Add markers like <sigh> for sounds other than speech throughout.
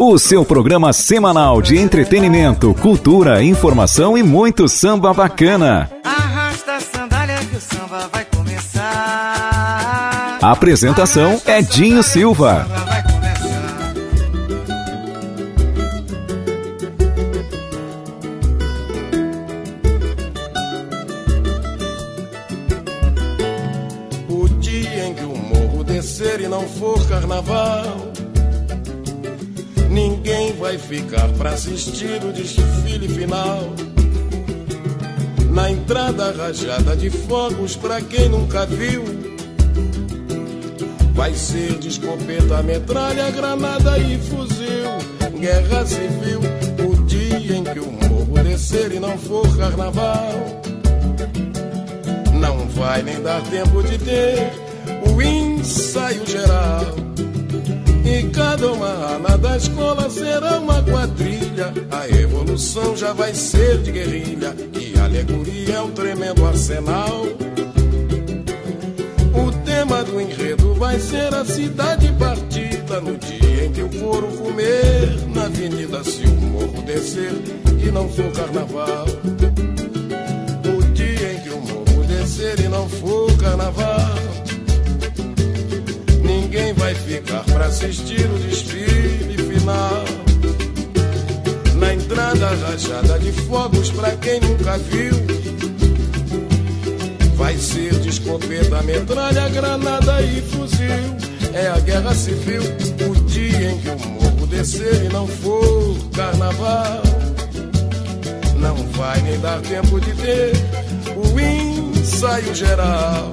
O seu programa semanal de entretenimento, cultura, informação e muito samba bacana. Arrasta a sandália que o samba vai começar. A apresentação é Dinho Silva. O dia em que o morro descer e não for carnaval, ninguém vai ficar pra assistir o desfile final. Na entrada rajada de fogos, pra quem nunca viu, vai ser de escopeta, metralha, granada e fuzil. Guerra civil, o dia em que o morro descer e não for carnaval não vai nem dar tempo de ter o ensaio geral. E cada uma ala da escola será uma quadrilha. A evolução já vai ser de guerrilha. E a alegoria é um tremendo arsenal. O tema do enredo vai ser a cidade partida. No dia em que eu for comer na avenida, se o morro descer e não for carnaval. O dia em que o morro descer e não for carnaval. Ninguém vai ficar pra assistir o desfile final. Na entrada rajada de fogos pra quem nunca viu. Vai ser de escopeta, metralha, granada e fuzil. É a guerra civil, o dia em que o morro descer e não for carnaval. Não vai nem dar tempo de ter o ensaio geral.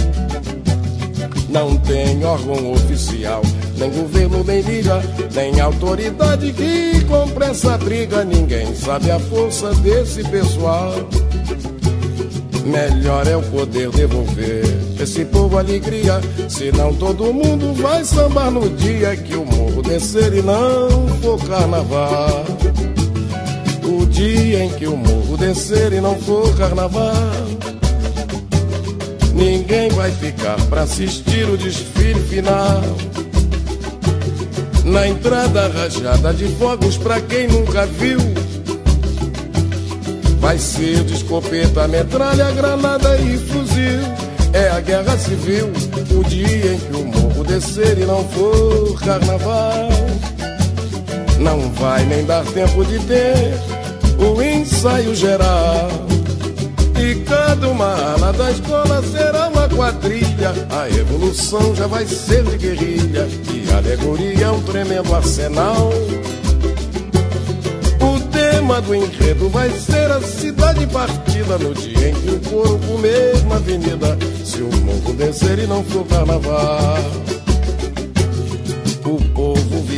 Não tem órgão oficial, nem governo, nem liga, nem autoridade que compre essa briga. Ninguém sabe a força desse pessoal. Melhor é o poder devolver esse povo alegria. Senão todo mundo vai sambar no dia que o morro descer e não for carnaval. O dia em que o morro descer e não for carnaval. Ninguém vai ficar pra assistir o desfile final. Na entrada rajada de fogos pra quem nunca viu. Vai ser de escopeta, metralha, granada e fuzil. É a guerra civil, o dia em que o morro descer e não for carnaval. Não vai nem dar tempo de ter o ensaio geral. E cada uma ala da escola será uma quadrilha. A evolução já vai ser de guerrilha. E alegoria é um tremendo arsenal. O tema do enredo vai ser a cidade partida. No dia em que o couro comer na avenida. Se o morro descer e não for carnaval.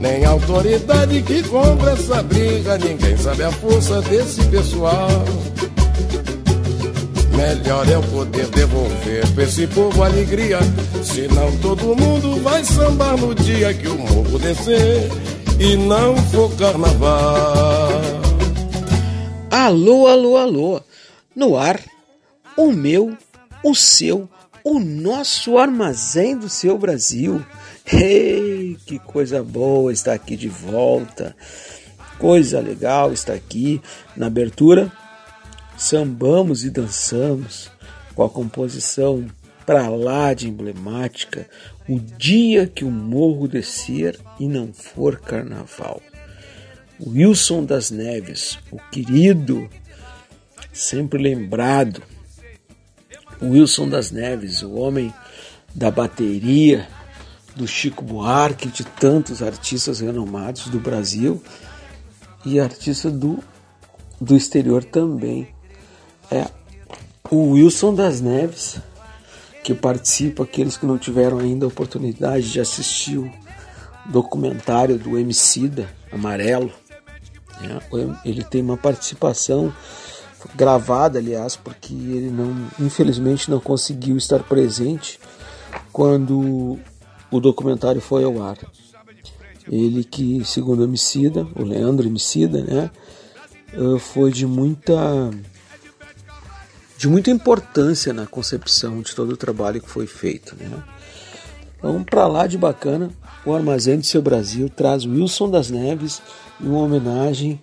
nem autoridade que compra essa briga. Ninguém sabe a força desse pessoal. Melhor é eu poder devolver pra esse povo alegria. Senão todo mundo vai sambar no dia que o morro descer e não for carnaval. Alô, alô, alô. No ar, o meu, o seu o nosso armazém do seu Brasil. Ei, que coisa boa estar aqui de volta. Coisa legal estar aqui na abertura. Sambamos e dançamos com a composição para lá de emblemática, o dia que o morro descer e não for carnaval. Wilson das Neves, o querido, sempre lembrado Wilson das Neves, o homem da bateria do Chico Buarque, de tantos artistas renomados do Brasil e artistas do, do exterior também. É o Wilson das Neves, que participa, aqueles que não tiveram ainda a oportunidade de assistir o documentário do Emicida, Amarelo. Né? Ele tem uma participação gravada, aliás, porque ele não, infelizmente, não conseguiu estar presente quando o documentário foi ao ar. Ele que, segundo o Emicida, o Leandro Emicida, né, eh, foi de muita de muita importância na concepção de todo o trabalho que foi feito, né? Então, para lá de bacana, o Armazém do Seu Brasil traz Wilson das Neves em uma homenagem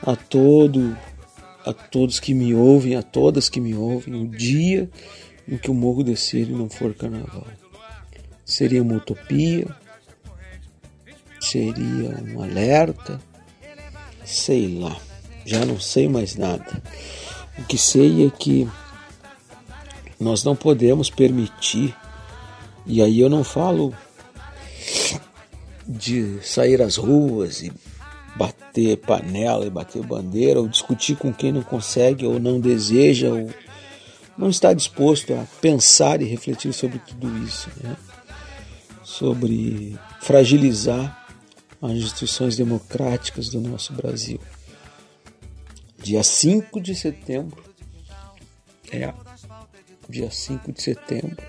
a todo a todos que me ouvem, a todas que me ouvem, o dia em que o morro descer e não for carnaval. Seria uma utopia? Seria um alerta? Sei lá, já não sei mais nada. O que sei é que nós não podemos permitir, e aí eu não falo de sair às ruas e bater panela e bater bandeira, ou discutir com quem não consegue ou não deseja, ou não está disposto a pensar e refletir sobre tudo isso, né? Sobre fragilizar as instituições democráticas do nosso Brasil. Dia 5 de setembro, é, dia 5 de setembro,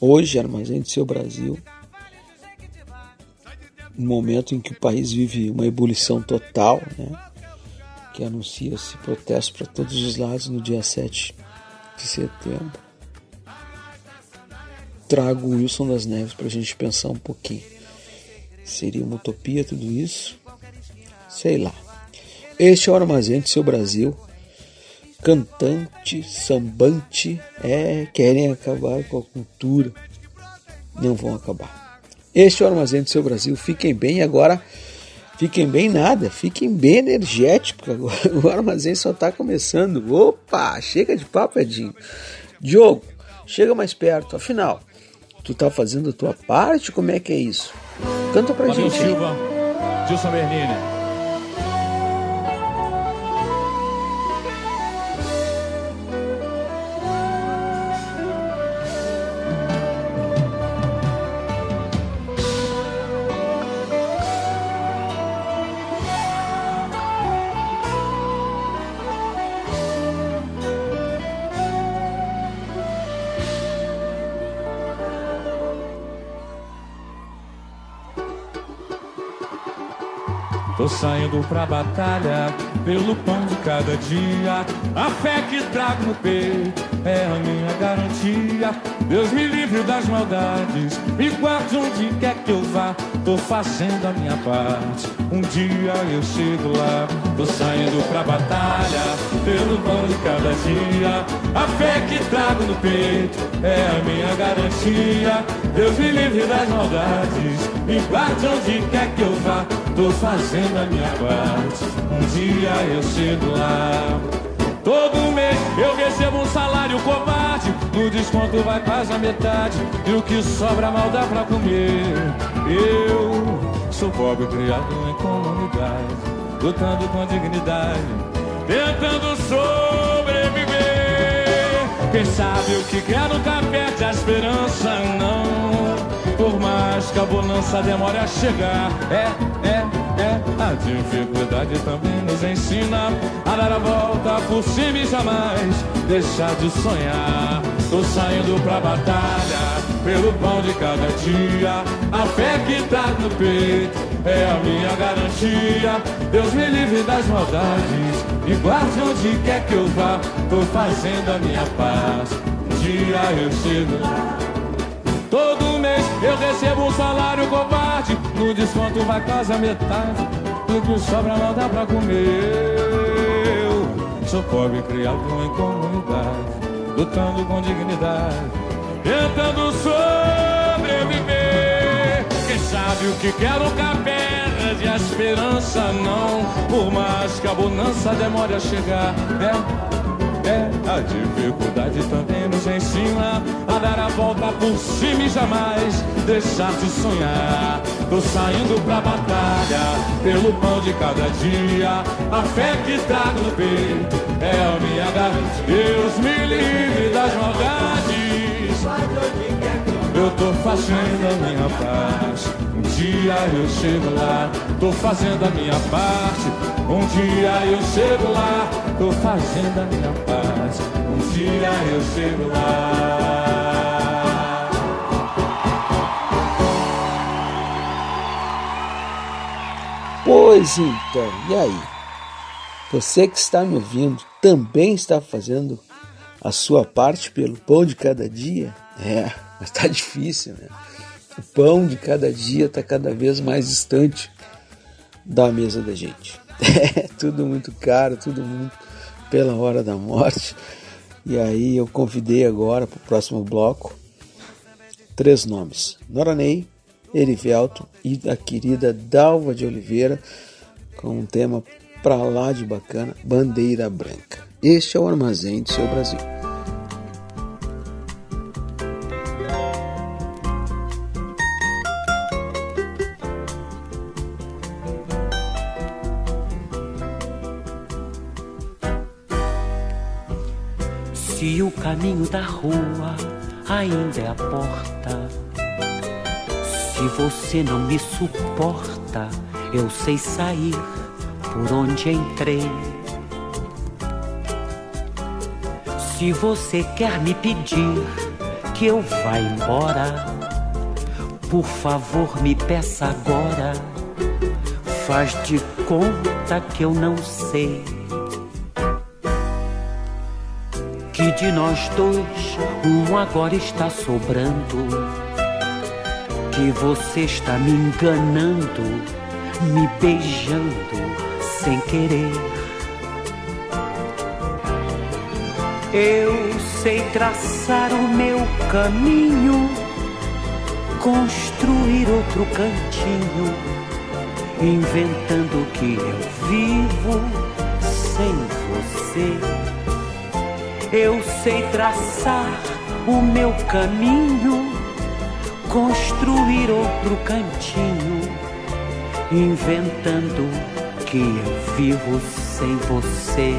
hoje, Armazém do Seu Brasil, um momento em que o país vive uma ebulição total, né? que anuncia-se protesto para todos os lados no dia 7 de setembro. Trago o Wilson das Neves para a gente pensar um pouquinho. Seria uma utopia tudo isso? Sei lá. Este é o Armazém do Seu Brasil. Cantante, sambante, é, querem acabar com a cultura. Não vão acabar. Este é o Armazém do Seu Brasil. Fiquem bem agora. Fiquem bem nada, fiquem bem energéticos. Agora <laughs> o armazém só está começando. Opa, chega de papo, Edinho. Diogo, chega mais perto. Afinal, tu tá fazendo a tua parte? Como é que é isso? Canta pra Fabio gente. Silva, Gilson Bernini. Saindo pra batalha pelo pão de cada dia. A fé que trago no peito é a minha garantia. Deus me livre das maldades, me guarde onde quer que eu vá. Tô fazendo a minha parte, um dia eu chego lá. Tô saindo pra batalha pelo pão de cada dia. A fé que trago no peito é a minha garantia. Deus me livre das maldades, me guarde onde quer que eu vá. Tô fazendo a minha parte, um dia eu chego lá. Todo mês eu recebo um salário covarde. No desconto vai quase a metade. E o que sobra mal dá pra comer. Eu sou pobre criado em comunidade. Lutando com dignidade. Tentando sobreviver. Quem sabe o que quer nunca perde a esperança, não. Por mais que a bonança demore a chegar. É, é é, a dificuldade também nos ensina a dar a volta por cima e jamais deixar de sonhar. Tô saindo pra batalha pelo pão de cada dia. A fé que tá no peito é a minha garantia. Deus me livre das maldades e guarde onde quer que eu vá. Tô fazendo a minha paz. Um dia eu chego lá. Todo mês eu recebo um salário covarde. No desconto vai quase a metade. O que sobra não dá pra comer. Eu sou pobre criado em comunidade. Lutando com dignidade. Tentando sobreviver. Quem sabe o que quer nunca perde a esperança, não. Por mais que a bonança demore a chegar. É é, a dificuldade também nos ensina a dar a volta por cima e jamais deixar de sonhar. Tô saindo pra batalha pelo pão de cada dia. A fé que trago no peito é a minha garantia. Deus me livre das maldades. Eu tô fazendo a minha parte. Um dia eu chego lá, tô fazendo a minha parte. Um dia eu chego lá, tô fazendo a minha parte. Um dia eu chego lá. Pois então, e aí? Você que está me ouvindo também está fazendo a sua parte pelo pão de cada dia? É, mas tá difícil, né? O pão de cada dia está cada vez mais distante da mesa da gente. É <laughs> tudo muito caro, tudo muito pela hora da morte. E aí eu convidei agora para o próximo bloco três nomes: Noranei, Erivelto e a querida Dalva de Oliveira, com um tema pra lá de bacana, Bandeira Branca. Este é o Armazém do seu Brasil. Caminho da rua ainda é a porta, se você não me suporta, eu sei sair por onde entrei. Se você quer me pedir que eu vá embora, por favor me peça agora. Faz de conta que eu não sei. Que de nós dois um agora está sobrando. Que você está me enganando, me beijando sem querer. Eu sei traçar o meu caminho, construir outro cantinho, inventando que eu vivo sem você eu sei traçar o meu caminho, construir outro cantinho, inventando que eu vivo sem você.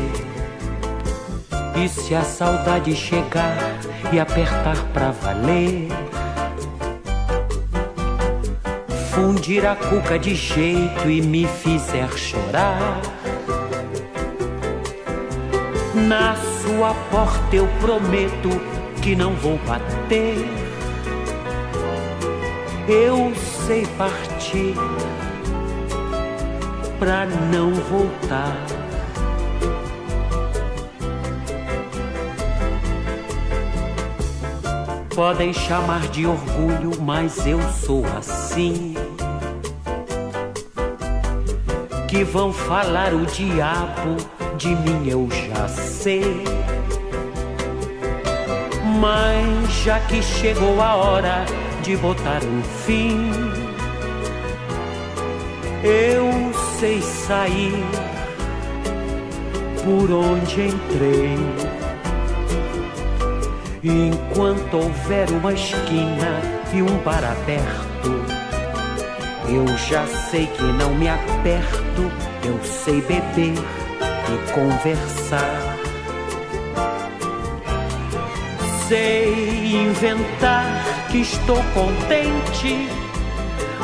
E se a saudade chegar e apertar pra valer, fundir a cuca de jeito e me fizer chorar na sua porta eu prometo que não vou bater. Eu sei partir pra não voltar. Podem chamar de orgulho, mas eu sou assim. Que vão falar o diabo de mim eu já sei. Mas já que chegou a hora de botar um fim, eu sei sair por onde entrei. Enquanto houver uma esquina e um bar aberto, eu já sei que não me aperto, eu sei beber e conversar. Sei inventar que estou contente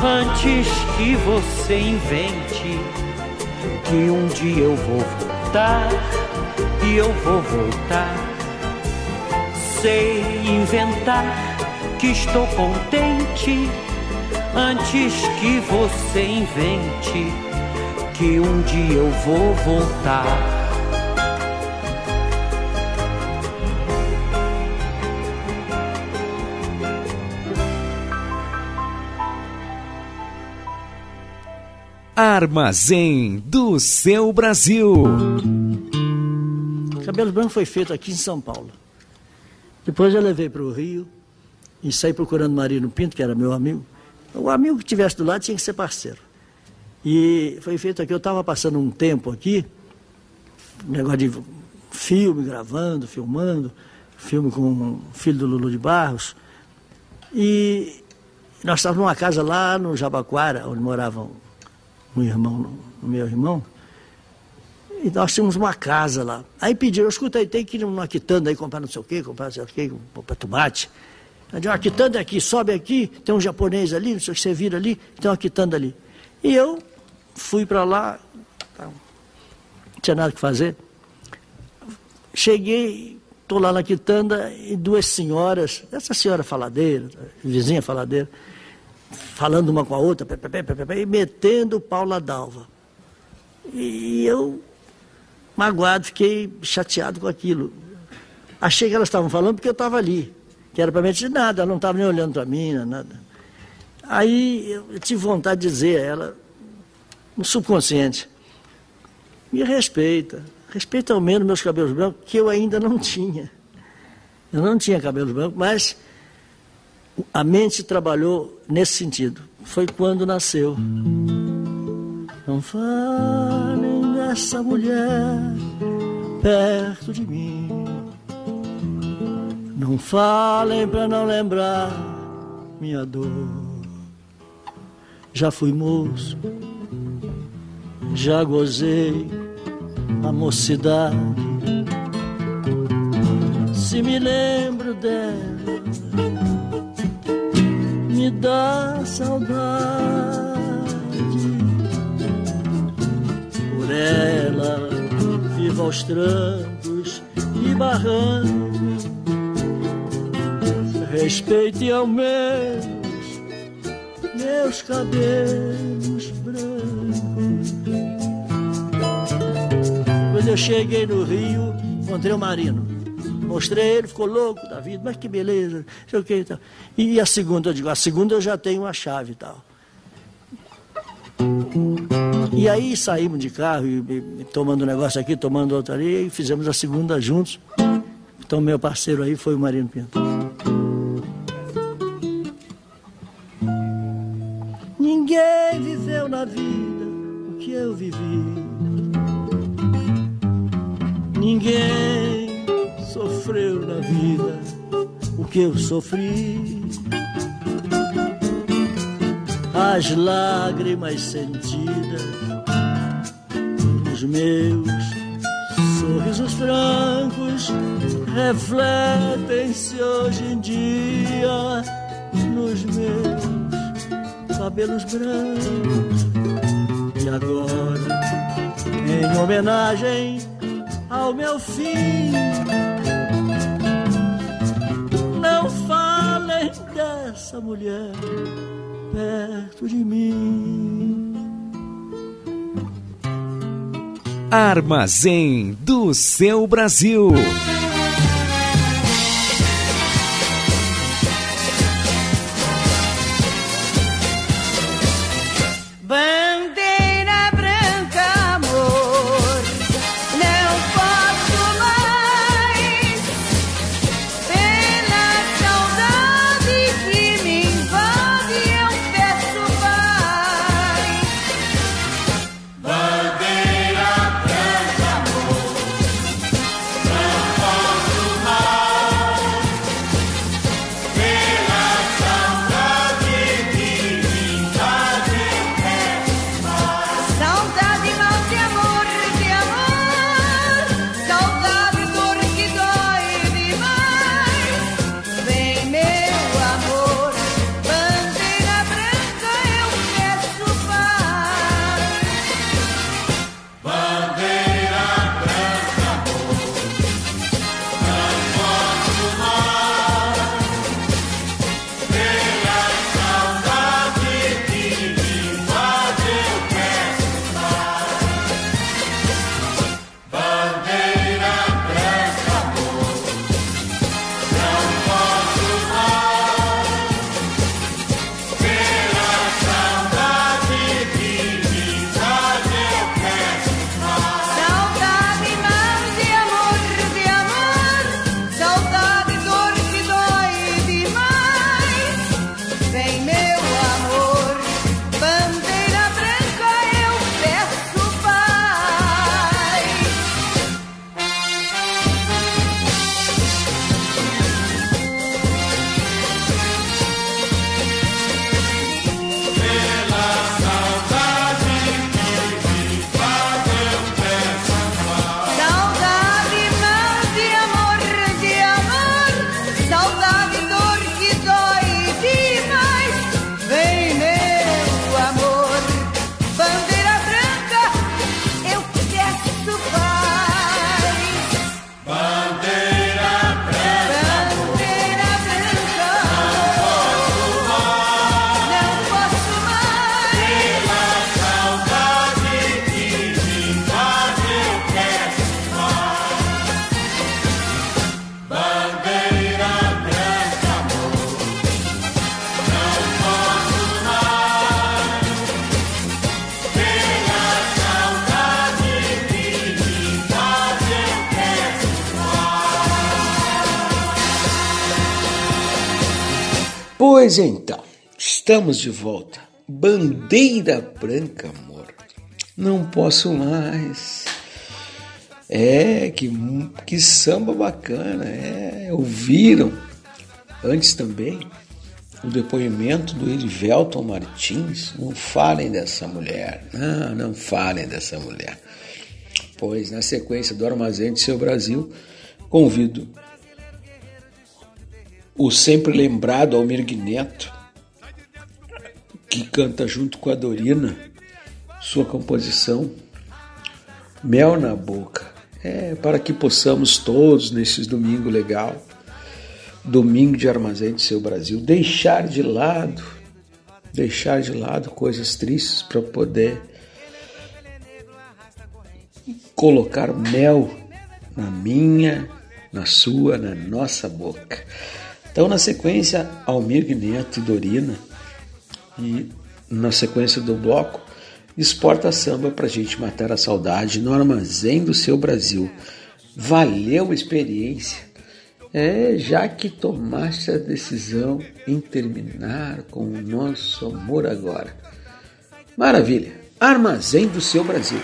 antes que você invente que um dia eu vou voltar e eu vou voltar. Sei inventar que estou contente antes que você invente que um dia eu vou voltar. Armazém do seu Brasil. Cabelo Branco foi feito aqui em São Paulo. Depois eu levei para o Rio e saí procurando Marino Pinto, que era meu amigo. O amigo que estivesse do lado tinha que ser parceiro. E foi feito aqui, eu estava passando um tempo aqui, negócio de filme, gravando, filmando, filme com o filho do Lulu de Barros. E nós estávamos numa casa lá no Jabaquara, onde moravam um irmão, meu irmão, e nós tínhamos uma casa lá. Aí pediram, escuta aí, tem que ir numa quitanda aí comprar não sei o quê, comprar não sei o quê, comprar tomate. Aí uma quitanda aqui, sobe aqui, tem um japonês ali, não sei o que você vira ali, tem uma quitanda ali. E eu fui para lá, não tinha nada que fazer. Cheguei, estou lá na quitanda e duas senhoras, essa senhora faladeira, vizinha faladeira, falando uma com a outra, e metendo o pau dalva. E eu, magoado, fiquei chateado com aquilo. Achei que elas estavam falando porque eu estava ali, que era para mim dizer nada, ela não estava nem olhando para mim, nada. Aí eu tive vontade de dizer a ela, no subconsciente, me respeita, respeita ao menos meus cabelos brancos, que eu ainda não tinha. Eu não tinha cabelos brancos, mas a mente trabalhou nesse sentido. Foi quando nasceu. Não falem dessa mulher perto de mim. Não falem para não lembrar minha dor. Já fui moço, já gozei a mocidade. Se me lembro dela me dá saudade. Por ela vivo aos trancos e barrancos. Respeite ao menos meus cabelos brancos. Eu cheguei no Rio, encontrei o Marino. Mostrei ele, ficou louco da vida, mas que beleza, sei o que e tal. E a segunda, eu digo, a segunda eu já tenho uma chave e tal. E aí saímos de carro, e, e, tomando um negócio aqui, tomando outro ali, e fizemos a segunda juntos. Então meu parceiro aí foi o Marino Pinto. Ninguém viveu na vida o que eu vivi. Ninguém sofreu na vida o que eu sofri. As lágrimas sentidas nos meus sorrisos francos refletem-se hoje em dia nos meus cabelos brancos. E agora, em homenagem ao meu fim essa mulher perto de mim. Armazém do seu Brasil. Estamos de volta. Bandeira branca, amor. Não posso mais. É, que, que samba bacana. É, ouviram antes também o depoimento do Erivelton Martins. Não falem dessa mulher. Não, não falem dessa mulher. Pois na sequência do Armazém de Seu Brasil, convido o sempre lembrado Almir Guineto, que canta junto com a Dorina sua composição Mel na Boca. É para que possamos todos, nesses domingo legal, domingo de armazém de seu Brasil, deixar de lado, deixar de lado coisas tristes para poder colocar mel na minha, na sua, na nossa boca. Então, na sequência, Almir Neto e Dorina, e na sequência do bloco, exporta samba para gente matar a saudade no armazém do seu Brasil. Valeu a experiência. É, já que tomaste a decisão em terminar com o nosso amor agora. Maravilha! Armazém do seu Brasil.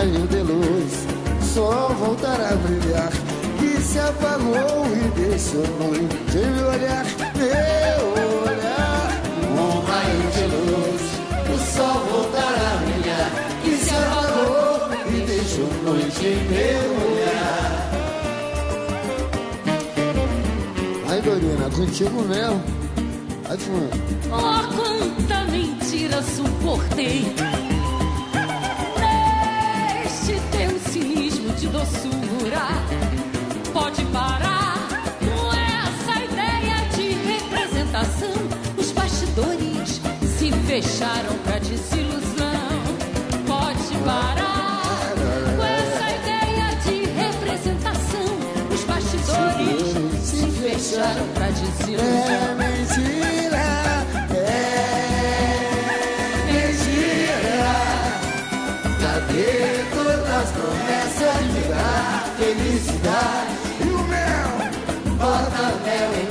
Raio de luz, só voltará a brilhar. Que se apagou e deixou noite sem me olhar, meu olhar. Um raio de luz, o sol voltará a brilhar. Que se apagou e deixou noite em meu olhar. Ai, Dorina, contigo mesmo. Fumando. Oh, quanta mentira suportei. Doçura. Pode parar com essa ideia de representação. Os bastidores se fecharam pra desilusão. Pode parar com essa ideia de representação. Os bastidores se fecharam pra É desilusão. mentira, é mentira. Cadê as promessas de dar felicidade? E o mel, bota mel em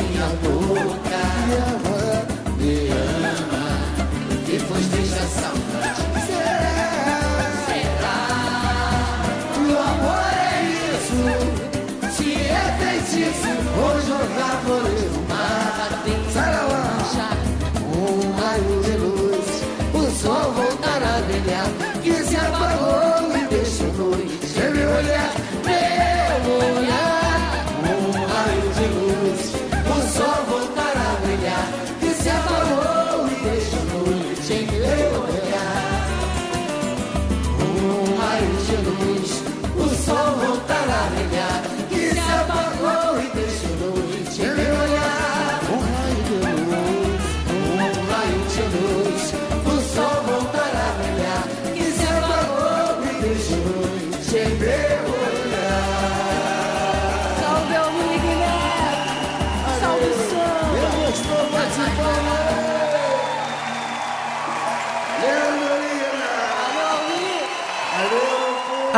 Sem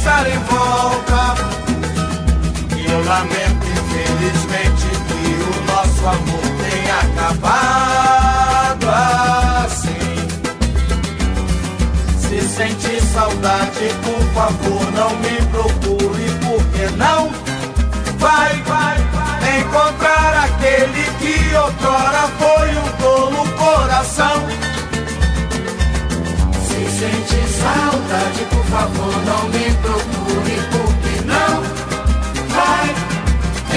Pensar em volta. E eu lamento, infelizmente, que o nosso amor tenha acabado assim. Se sentir saudade, por favor, não me procure, porque não vai, vai, vai encontrar aquele que outrora foi um tolo coração. Se sentir saudade, favor, não me procure, porque não vai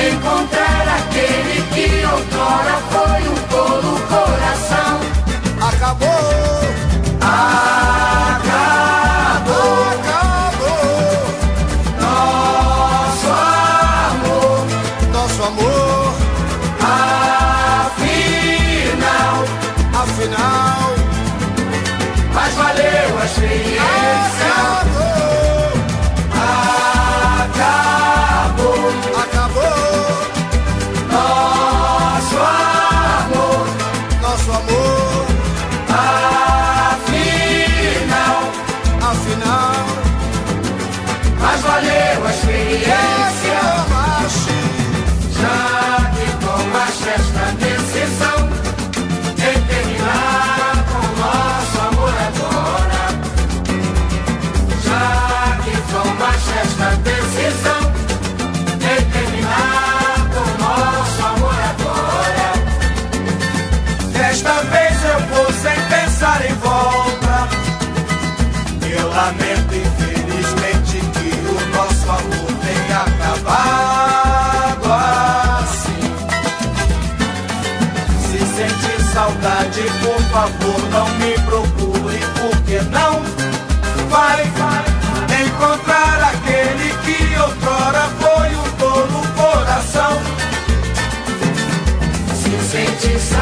encontrar aquele que outrora foi um tolo coração. Acabou. Acabou. Acabou. Nosso amor. Nosso amor. Afinal. Afinal. Mas valeu a experiência.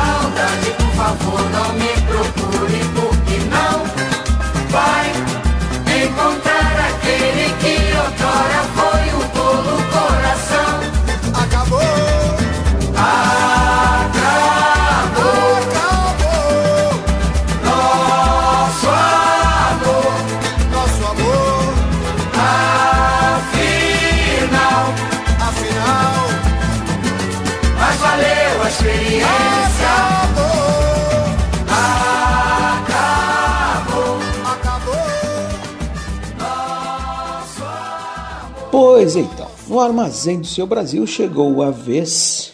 Saudade, por favor, não me no armazém do seu Brasil chegou a vez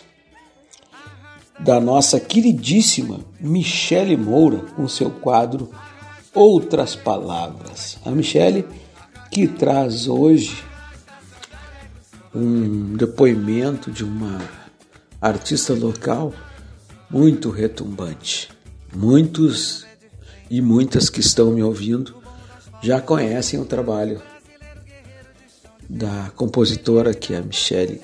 da nossa queridíssima Michele Moura com seu quadro Outras Palavras. A Michele que traz hoje um depoimento de uma artista local muito retumbante. Muitos e muitas que estão me ouvindo já conhecem o trabalho da compositora que a Michele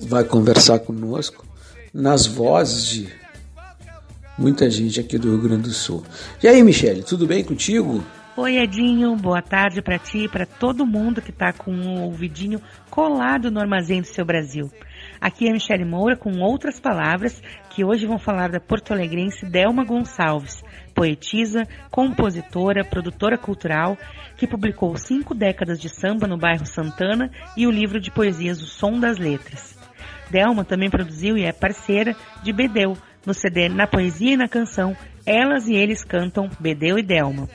vai conversar conosco nas vozes de muita gente aqui do Rio Grande do Sul. E aí, Michele, tudo bem contigo? Oi, Edinho, boa tarde para ti e para todo mundo que está com o ouvidinho colado no armazém do seu Brasil. Aqui é Michele Moura com outras palavras que hoje vão falar da porto-alegrense Delma Gonçalves, poetisa, compositora, produtora cultural, que publicou cinco décadas de samba no bairro Santana e o livro de poesias O Som das Letras. Delma também produziu e é parceira de Bedeu, no CD Na Poesia e na Canção, Elas e Eles Cantam Bedeu e Delma.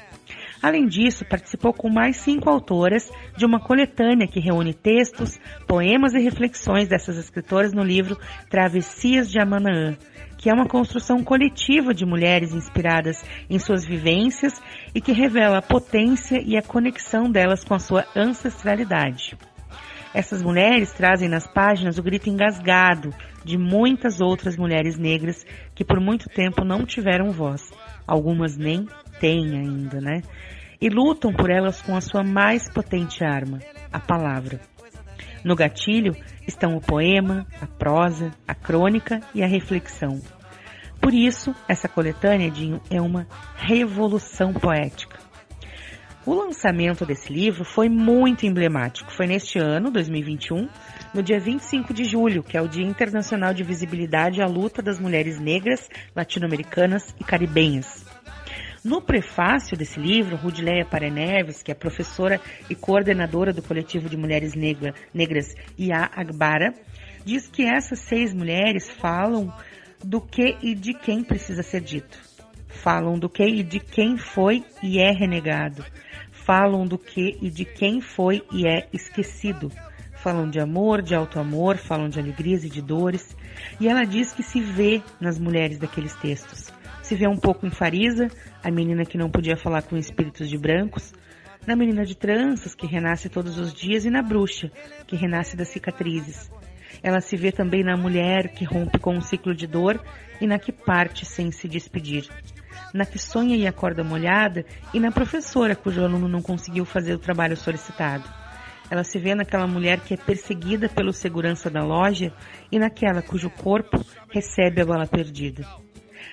Além disso, participou com mais cinco autoras de uma coletânea que reúne textos, poemas e reflexões dessas escritoras no livro Travessias de Amanaã, que é uma construção coletiva de mulheres inspiradas em suas vivências e que revela a potência e a conexão delas com a sua ancestralidade. Essas mulheres trazem nas páginas o grito engasgado de muitas outras mulheres negras que por muito tempo não tiveram voz. Algumas nem têm ainda, né? E lutam por elas com a sua mais potente arma, a palavra. No gatilho estão o poema, a prosa, a crônica e a reflexão. Por isso, essa coletânea, Dinho, é uma revolução poética. O lançamento desse livro foi muito emblemático. Foi neste ano, 2021, no dia 25 de julho, que é o Dia Internacional de Visibilidade à Luta das Mulheres Negras, Latino-Americanas e Caribenhas. No prefácio desse livro, Rudileia Pareneves, que é professora e coordenadora do coletivo de mulheres negra, negras IA Agbara, diz que essas seis mulheres falam do que e de quem precisa ser dito. Falam do que e de quem foi e é renegado falam do que e de quem foi e é esquecido. Falam de amor, de auto-amor, falam de alegrias e de dores. E ela diz que se vê nas mulheres daqueles textos. Se vê um pouco em Farisa, a menina que não podia falar com espíritos de brancos, na menina de tranças, que renasce todos os dias, e na bruxa, que renasce das cicatrizes. Ela se vê também na mulher que rompe com um ciclo de dor e na que parte sem se despedir na que sonha e acorda molhada e na professora cujo aluno não conseguiu fazer o trabalho solicitado. Ela se vê naquela mulher que é perseguida pelo segurança da loja e naquela cujo corpo recebe a bala perdida.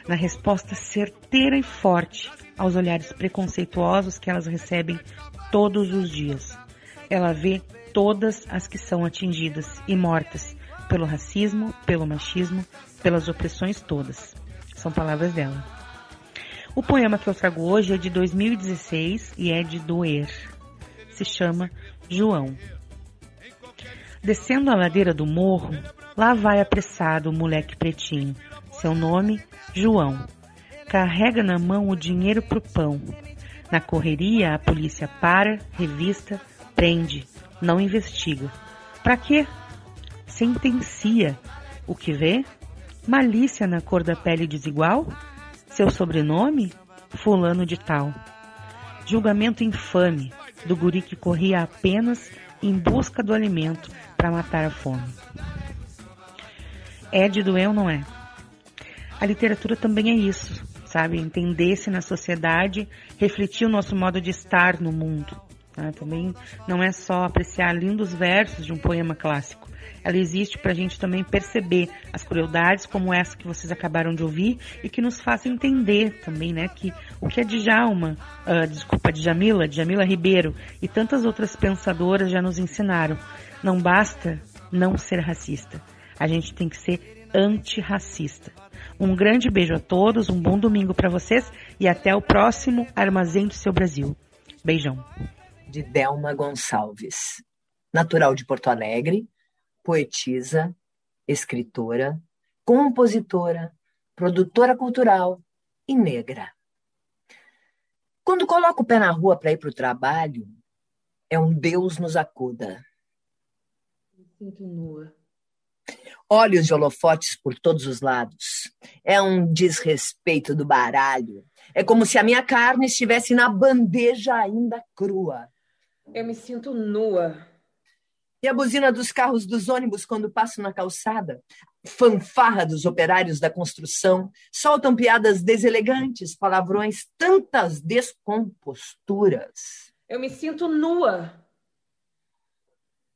Na resposta certeira e forte aos olhares preconceituosos que elas recebem todos os dias. Ela vê todas as que são atingidas e mortas pelo racismo, pelo machismo, pelas opressões todas. São palavras dela. O poema que eu trago hoje é de 2016 e é de doer. Se chama João. Descendo a ladeira do morro, lá vai apressado o moleque pretinho. Seu nome, João. Carrega na mão o dinheiro pro pão. Na correria, a polícia para, revista, prende, não investiga. Pra quê? Sentencia. O que vê? Malícia na cor da pele desigual? Seu sobrenome? Fulano de Tal. Julgamento infame do guri que corria apenas em busca do alimento para matar a fome. É de doer ou não é? A literatura também é isso, sabe? Entender-se na sociedade, refletir o nosso modo de estar no mundo. Tá? Também não é só apreciar lindos versos de um poema clássico ela existe para a gente também perceber as crueldades como essa que vocês acabaram de ouvir e que nos faz entender também, né, que o que a Djalma, uh, desculpa, Djamila, Djamila Ribeiro e tantas outras pensadoras já nos ensinaram. Não basta não ser racista. A gente tem que ser antirracista. Um grande beijo a todos, um bom domingo para vocês e até o próximo Armazém do Seu Brasil. Beijão. De Delma Gonçalves, natural de Porto Alegre, poetisa, escritora, compositora, produtora cultural e negra. Quando coloco o pé na rua para ir para o trabalho, é um Deus nos acuda. Me sinto nua. Olhos de holofotes por todos os lados. É um desrespeito do baralho. É como se a minha carne estivesse na bandeja ainda crua. Eu me sinto nua. E a buzina dos carros dos ônibus quando passo na calçada, fanfarra dos operários da construção, soltam piadas deselegantes, palavrões, tantas descomposturas. Eu me sinto nua.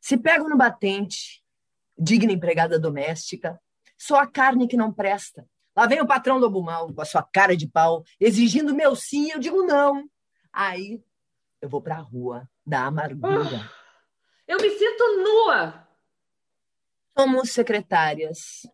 Se pego no batente, digna empregada doméstica, sou a carne que não presta. Lá vem o patrão lobo mal com a sua cara de pau, exigindo meu sim, eu digo não. Aí eu vou para a rua da amargura. Oh. Eu me sinto nua. Somos secretárias,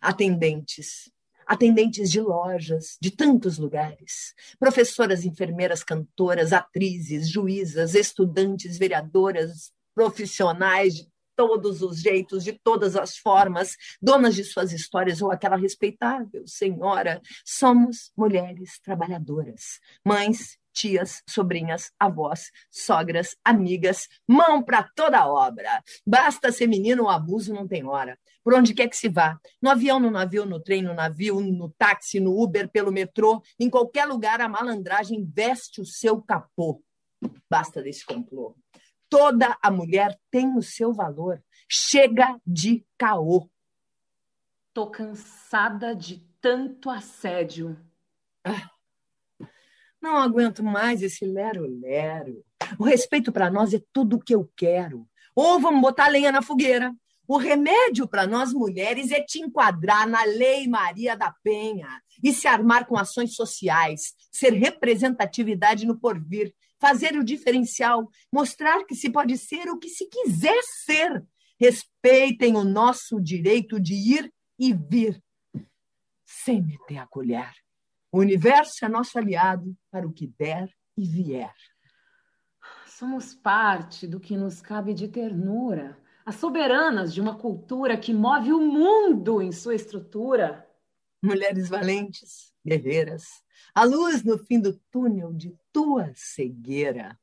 atendentes, atendentes de lojas, de tantos lugares, professoras, enfermeiras, cantoras, atrizes, juízas, estudantes, vereadoras, profissionais de todos os jeitos, de todas as formas, donas de suas histórias ou aquela respeitável senhora. Somos mulheres trabalhadoras, mães tias, sobrinhas, avós, sogras, amigas, mão para toda obra. Basta ser menino, o abuso não tem hora. Por onde quer que se vá, no avião, no navio, no trem, no navio, no táxi, no Uber, pelo metrô, em qualquer lugar a malandragem veste o seu capô. Basta desse complô. Toda a mulher tem o seu valor. Chega de caô. Tô cansada de tanto assédio. Ah não aguento mais esse lero-lero. O respeito para nós é tudo o que eu quero. Ou vamos botar lenha na fogueira, O remédio para nós mulheres é te enquadrar na Lei Maria da Penha e se armar com ações sociais, ser representatividade no porvir, fazer o diferencial, mostrar que se pode ser o que se quiser ser. Respeitem o nosso direito de ir e vir, sem meter a colher. O universo é nosso aliado para o que der e vier. Somos parte do que nos cabe de ternura, as soberanas de uma cultura que move o mundo em sua estrutura. Mulheres valentes, guerreiras, a luz no fim do túnel de tua cegueira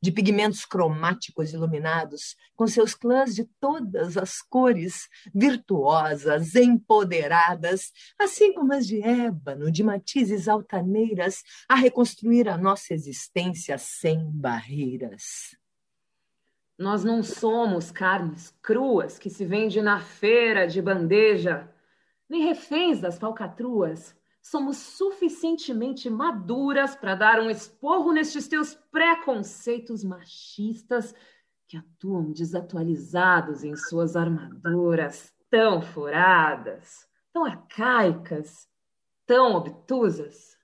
de pigmentos cromáticos iluminados, com seus clãs de todas as cores, virtuosas, empoderadas, assim como as de ébano, de matizes altaneiras, a reconstruir a nossa existência sem barreiras. Nós não somos carnes cruas que se vende na feira de bandeja, nem reféns das falcatruas somos suficientemente maduras para dar um esporro nestes teus preconceitos machistas que atuam desatualizados em suas armaduras tão furadas, tão arcaicas, tão obtusas.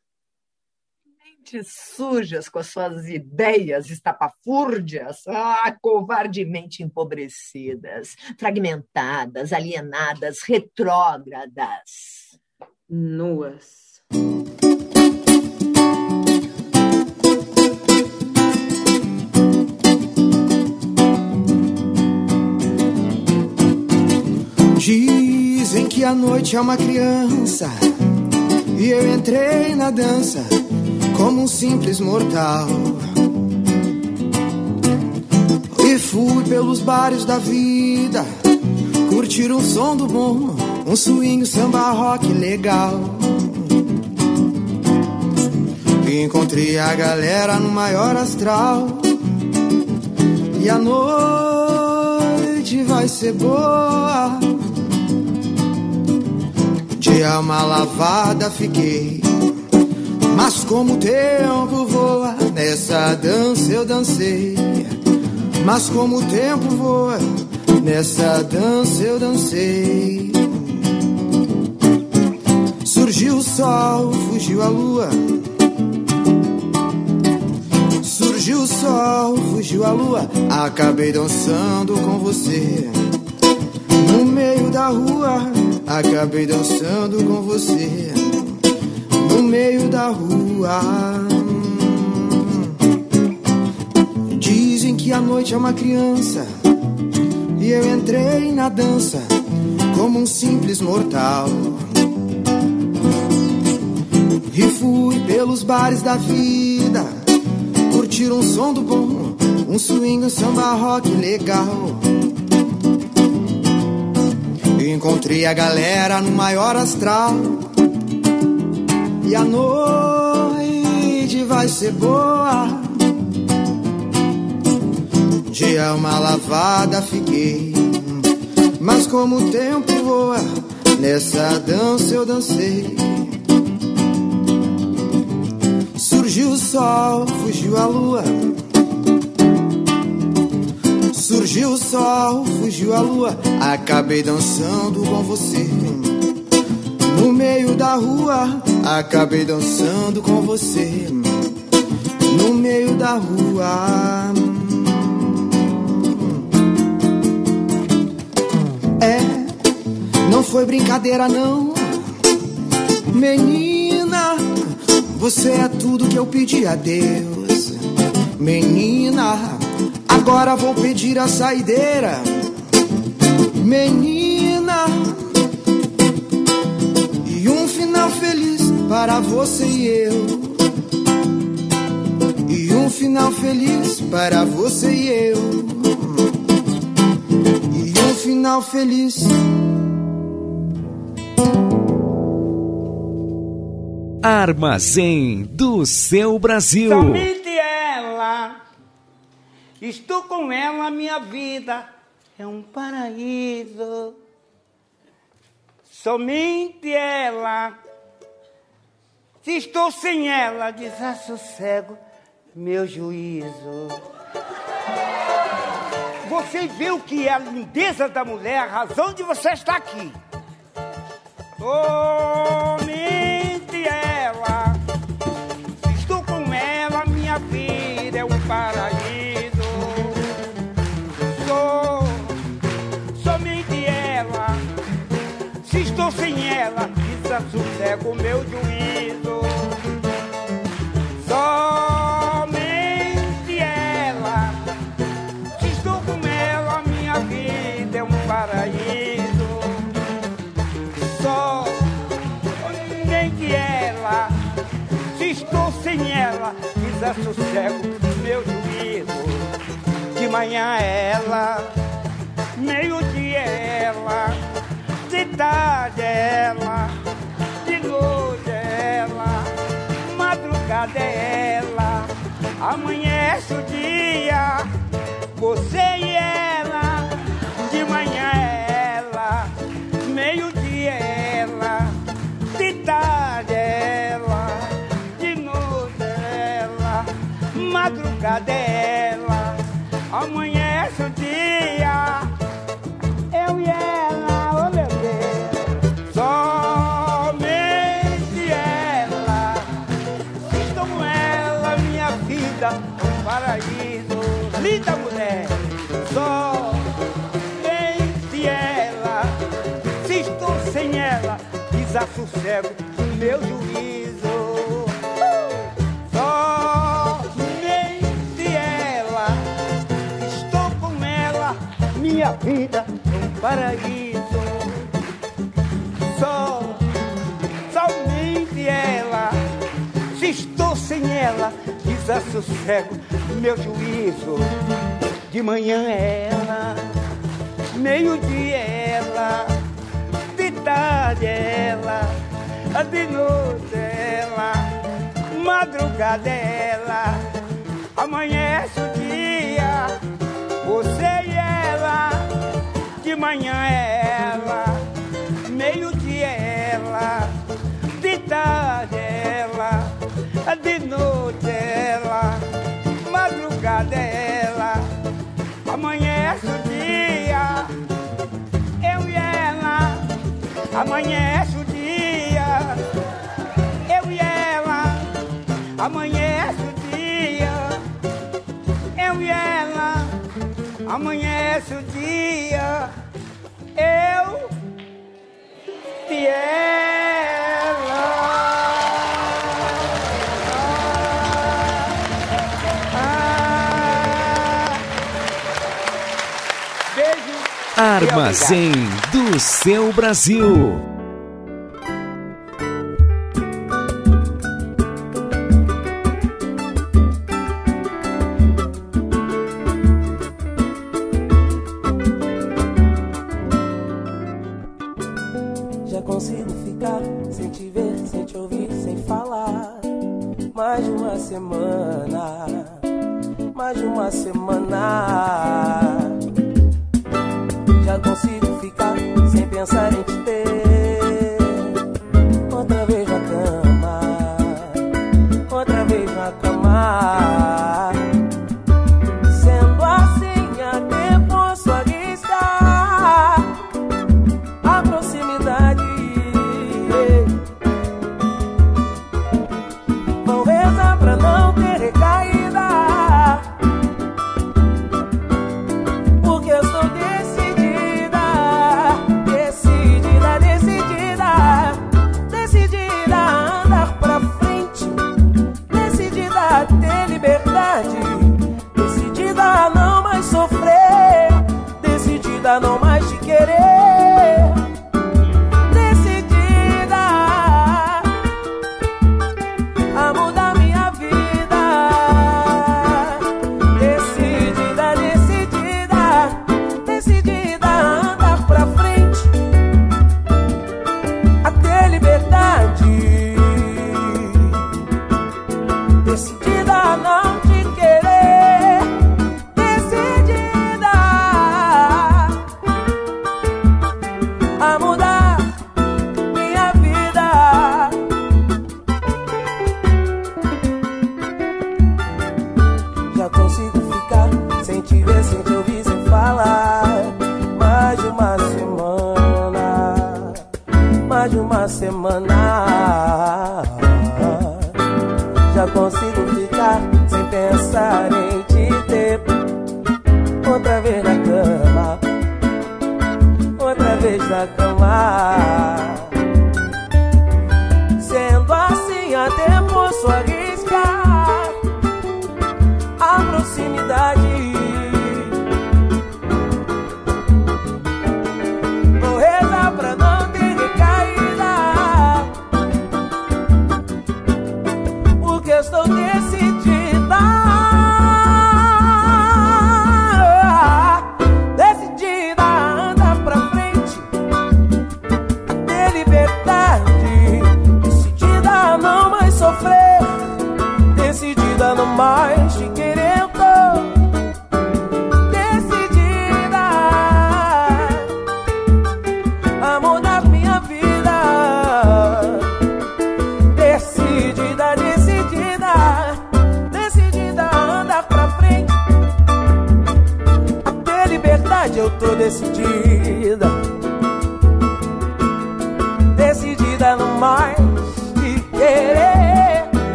Mentes sujas com as suas ideias estapafúrdias, ah, covardemente empobrecidas, fragmentadas, alienadas, retrógradas nuas. Dizem que a noite é uma criança e eu entrei na dança como um simples mortal. E fui pelos bares da vida curtir um som do bom um swing, samba, rock legal. Encontrei a galera no maior astral. E a noite vai ser boa. De alma lavada fiquei. Mas como o tempo voa, nessa dança eu dancei. Mas como o tempo voa, nessa dança eu dancei. Surgiu o sol, fugiu a lua. Surgiu o sol, fugiu a lua. Acabei dançando com você. No meio da rua, acabei dançando com você. No meio da rua. Dizem que a noite é uma criança. E eu entrei na dança como um simples mortal. E fui pelos bares da vida Curtir um som do bom Um swing, um samba rock legal. Encontrei a galera no maior astral. E a noite vai ser boa. De alma lavada fiquei. Mas como o tempo voa Nessa dança eu dancei sol, fugiu a lua. Surgiu o sol, fugiu a lua. Acabei dançando com você. No meio da rua, acabei dançando com você. No meio da rua. É, não foi brincadeira, não. Menina você é tudo que eu pedi a Deus, menina. Agora vou pedir a saideira, menina. E um final feliz para você e eu. E um final feliz para você e eu. E um final feliz. Armazém do seu Brasil. Somente ela, estou com ela, minha vida é um paraíso. Somente ela, se estou sem ela, desassossego meu juízo. você vê o que é a lindeza da mulher, a razão de você estar aqui. Somente paraíso. Sou somente ela. Se estou sem ela, desassossego o meu juízo. Ela, desassossego meu juízo. De manhã ela, meio-dia ela, de tarde ela, de noite ela, madrugada ela, amanhece o dia, você e ela, de manhã ela, meio-dia ela, de tarde ela, madrugada ela, amanhece o dia, eu e ela, oh meu Deus, somente ela, estou com ela, minha vida, é um paraíso, linda mulher, somente ela, se estou sem ela, desassossego o meu juízo. Minha vida é um paraíso. Só, somente ela, se estou sem ela, desassossego meu juízo. De manhã ela, meio-dia ela, de tarde ela, de noite ela, madrugada ela, amanhece o dia, você de manhã ela, meio-dia ela, de tarde ela, de noite ela, madrugada ela, amanhece o dia, eu e ela, amanhece o dia, eu e ela, amanhece amanhece o dia, eu e ela. Beijo. Armazém do seu Brasil.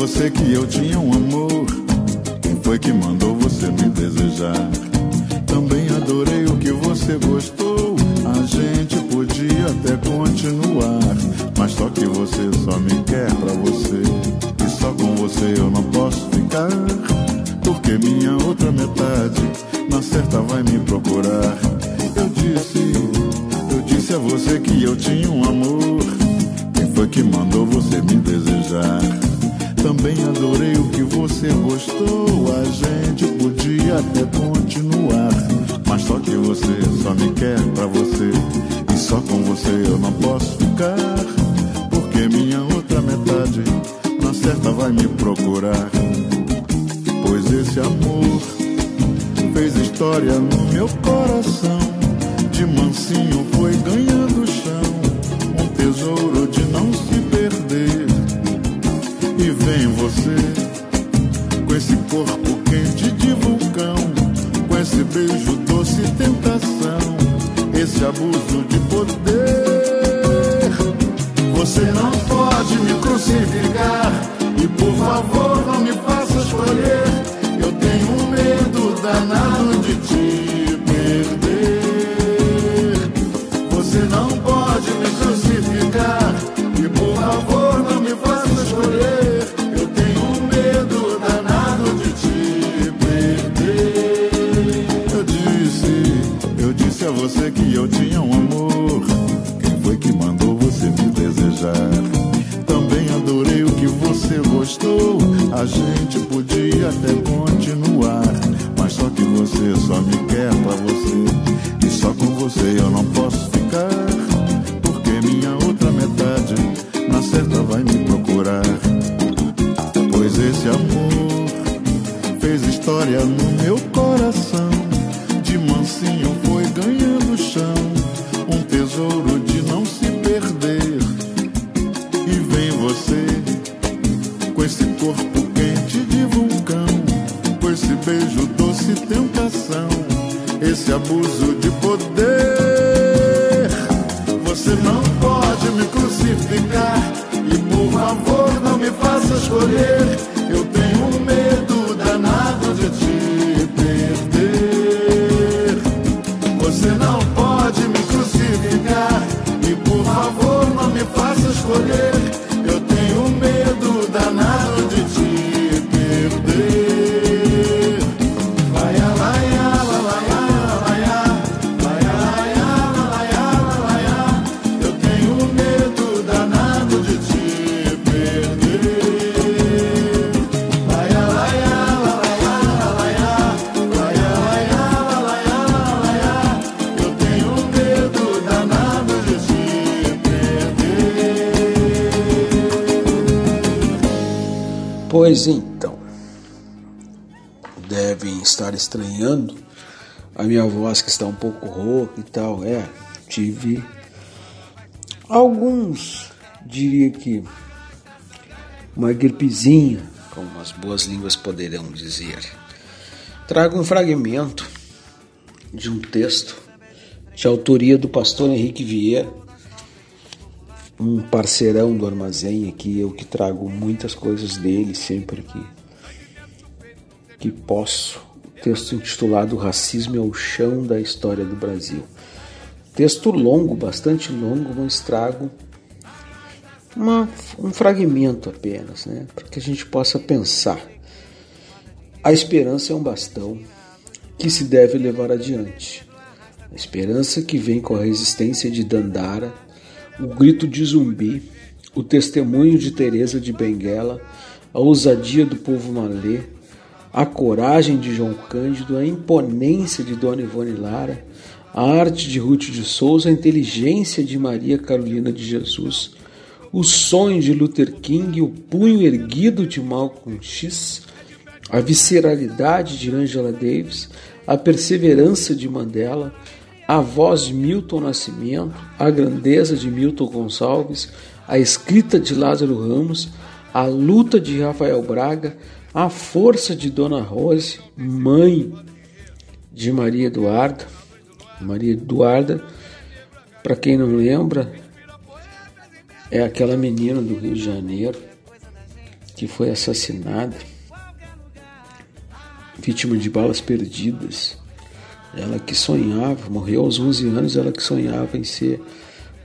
Você que eu tinha um amor. Quem foi que mandou você me desejar? Também adorei o que você gostou. A gente podia até continuar. Mas só que você só me quer pra você. E só com você eu não posso ficar. Porque minha outra metade na certa vai me procurar. Eu disse, eu disse a você que eu tinha um amor. Quem foi que mandou você me desejar? Também adorei o que você gostou. A gente podia até continuar. Mas só que você só me quer pra você. E só com você eu não posso ficar. Porque minha outra metade na certa vai me procurar. Pois esse amor fez história no meu coração. De mansinho foi ganhando chão. Um tesouro de não se perder. E vem você com esse corpo quente de vulcão, com esse beijo doce tentação, esse abuso de poder. Você não pode me crucificar e por favor não me faça escolher. Eu tenho medo danado de te perder. Você que eu tinha um amor. Quem foi que mandou você me desejar? Também adorei o que você gostou. A gente podia até continuar. Mas só que você só me quer pra você. E só com você eu não posso ficar. Pouco rouca e tal. É, tive alguns, diria que uma gripezinha, como as boas línguas poderão dizer. Trago um fragmento de um texto de autoria do pastor Henrique Vieira, um parceirão do armazém aqui, eu que trago muitas coisas dele sempre que, que posso. Texto intitulado Racismo é o chão da história do Brasil. Texto longo, bastante longo, mas trago uma, um fragmento apenas, né, para que a gente possa pensar. A esperança é um bastão que se deve levar adiante. A esperança que vem com a resistência de Dandara o grito de zumbi, o testemunho de Teresa de Benguela, a ousadia do povo malê, a coragem de João Cândido, a imponência de Dona Ivone Lara, a arte de Ruth de Souza, a inteligência de Maria Carolina de Jesus, o sonho de Luther King, o punho erguido de Malcolm X, a visceralidade de Angela Davis, a perseverança de Mandela, a voz de Milton Nascimento, a grandeza de Milton Gonçalves, a escrita de Lázaro Ramos, a luta de Rafael Braga, a força de Dona Rose, mãe de Maria Eduarda. Maria Eduarda, para quem não lembra, é aquela menina do Rio de Janeiro que foi assassinada, vítima de balas perdidas ela que sonhava, morreu aos 11 anos, ela que sonhava em ser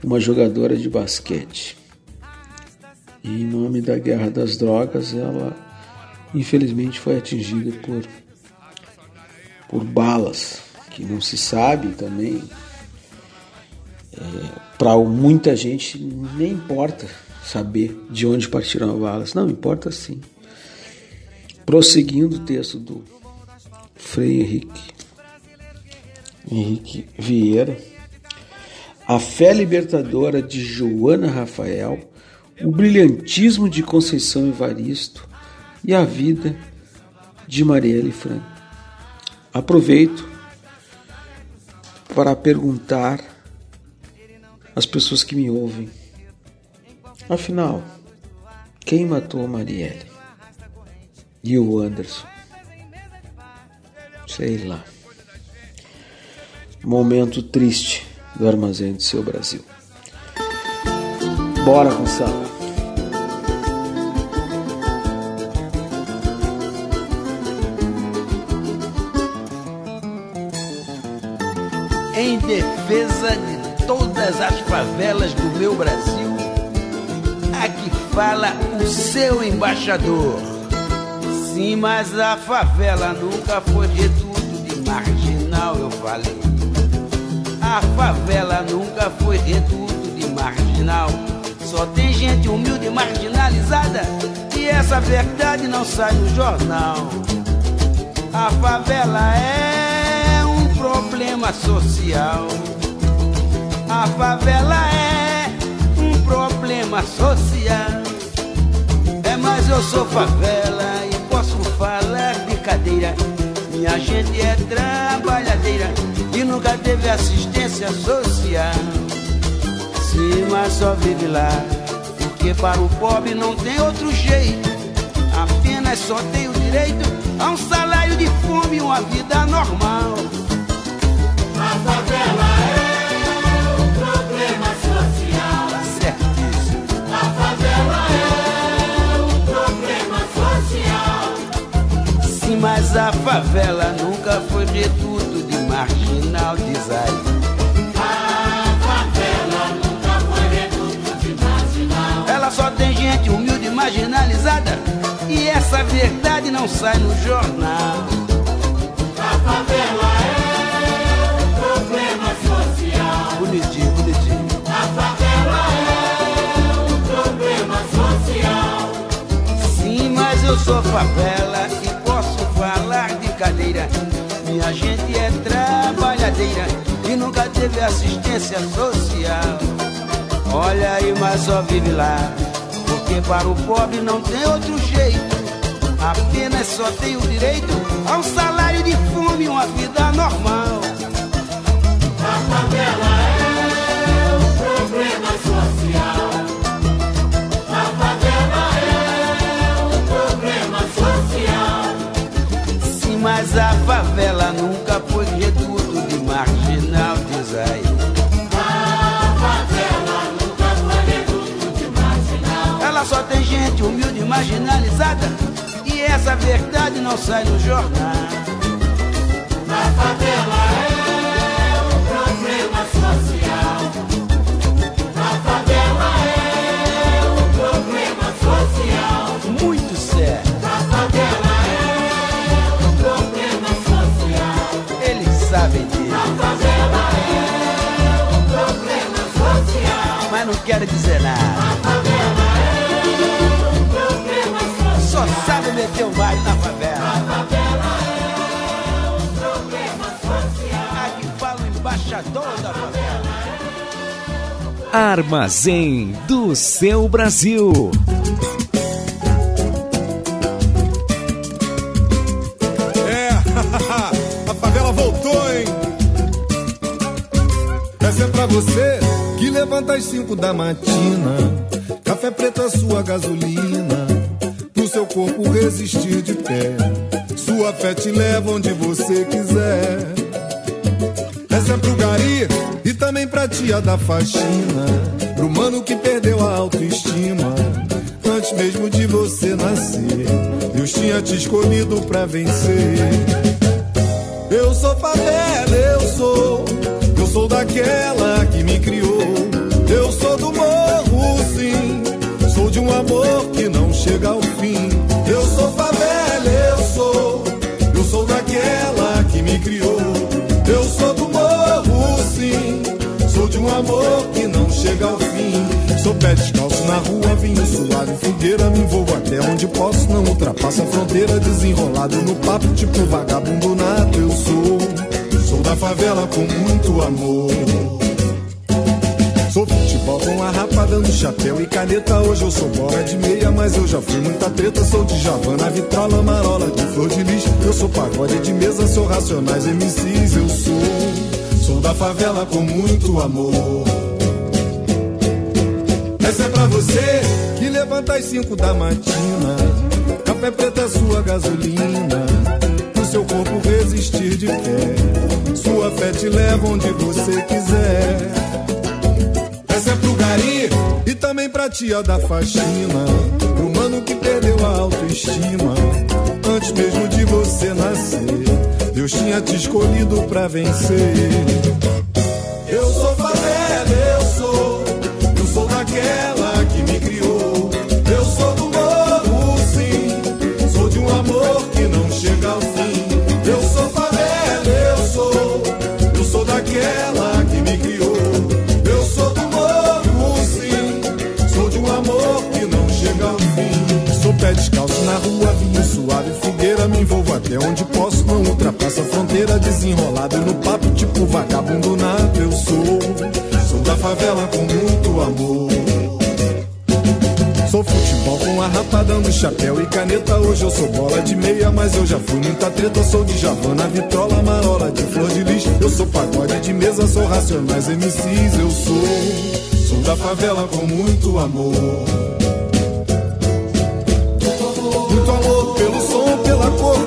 uma jogadora de basquete. E em nome da guerra das drogas, ela infelizmente foi atingida por por balas, que não se sabe também. É, Para muita gente nem importa saber de onde partiram as balas. Não, importa sim. Prosseguindo o texto do Frei Henrique Henrique Vieira, a fé libertadora de Joana Rafael, o brilhantismo de Conceição Evaristo e a vida de Marielle Franco. Aproveito para perguntar às pessoas que me ouvem: afinal, quem matou Marielle? E o Anderson? Sei lá momento triste do armazém do seu Brasil. Bora com Em defesa de todas as favelas do meu Brasil, aqui fala o seu embaixador. Sim, mas a favela nunca foi reduto de marginal, eu falei. A favela nunca foi reduto de marginal. Só tem gente humilde e marginalizada. E essa verdade não sai no jornal. A favela é problema social. A favela é um problema social. É, mas eu sou favela e posso falar de cadeira. Minha gente é trabalhadeira e nunca teve assistência social. Sim, mas só vive lá, porque para o pobre não tem outro jeito. Apenas só tem o direito a um salário de fome e uma vida normal. Mas a favela nunca foi reduto de marginal, aí. A favela nunca foi reduto de marginal. Ela só tem gente humilde e marginalizada. E essa verdade não sai no jornal. A favela sou favela e posso falar de cadeira. Minha gente é trabalhadeira e nunca teve assistência social. Olha aí, mas só vive lá. Porque para o pobre não tem outro jeito. Apenas só tenho direito a um salário de fome e uma vida normal. A favela é gente humilde e marginalizada. E essa verdade não sai no jornal. A favela é um problema social. A favela é um problema social. Muito sério. A favela é um problema social. Eles sabem disso. A favela é um problema social. Mas não querem dizer nada. O baile na favela. A favela é um problema social. Aqui fala o embaixador da favela. Armazém do seu Brasil. É, <laughs> a favela voltou, hein? Essa é pra você que levanta às cinco da matina. Faxina. Pé descalço na rua, vinho suave, fogueira. Me envolvo até onde posso, não ultrapassa a fronteira. Desenrolado no papo, tipo vagabundo nato. Eu sou, sou da favela com muito amor. Sou futebol com a rapa dando chapéu e caneta. Hoje eu sou bola de meia, mas eu já fui muita treta. Sou de Javana, vitrola, marola, de flor de lis. Eu sou pagode de mesa, sou racionais MCs. Eu sou, sou da favela com muito amor. Essa é pra você que levanta às cinco da matina. Café preto é sua gasolina. Pro seu corpo resistir de pé. Sua fé te leva onde você quiser. Essa é pro gari e também pra tia da faxina. Pro mano que perdeu a autoestima. Antes mesmo de você nascer, Deus tinha te escolhido pra vencer. Até onde posso, não ultrapassa a fronteira. Desenrolado no papo, tipo vagabundo nato. Eu sou, sou da favela com muito amor. Sou futebol com a rapa dando chapéu e caneta. Hoje eu sou bola de meia, mas eu já fui muita treta. Sou de Javana, vitrola, marola, de flor de lis. Eu sou pagode de mesa, sou racionais MCs. Eu sou, sou da favela com muito amor.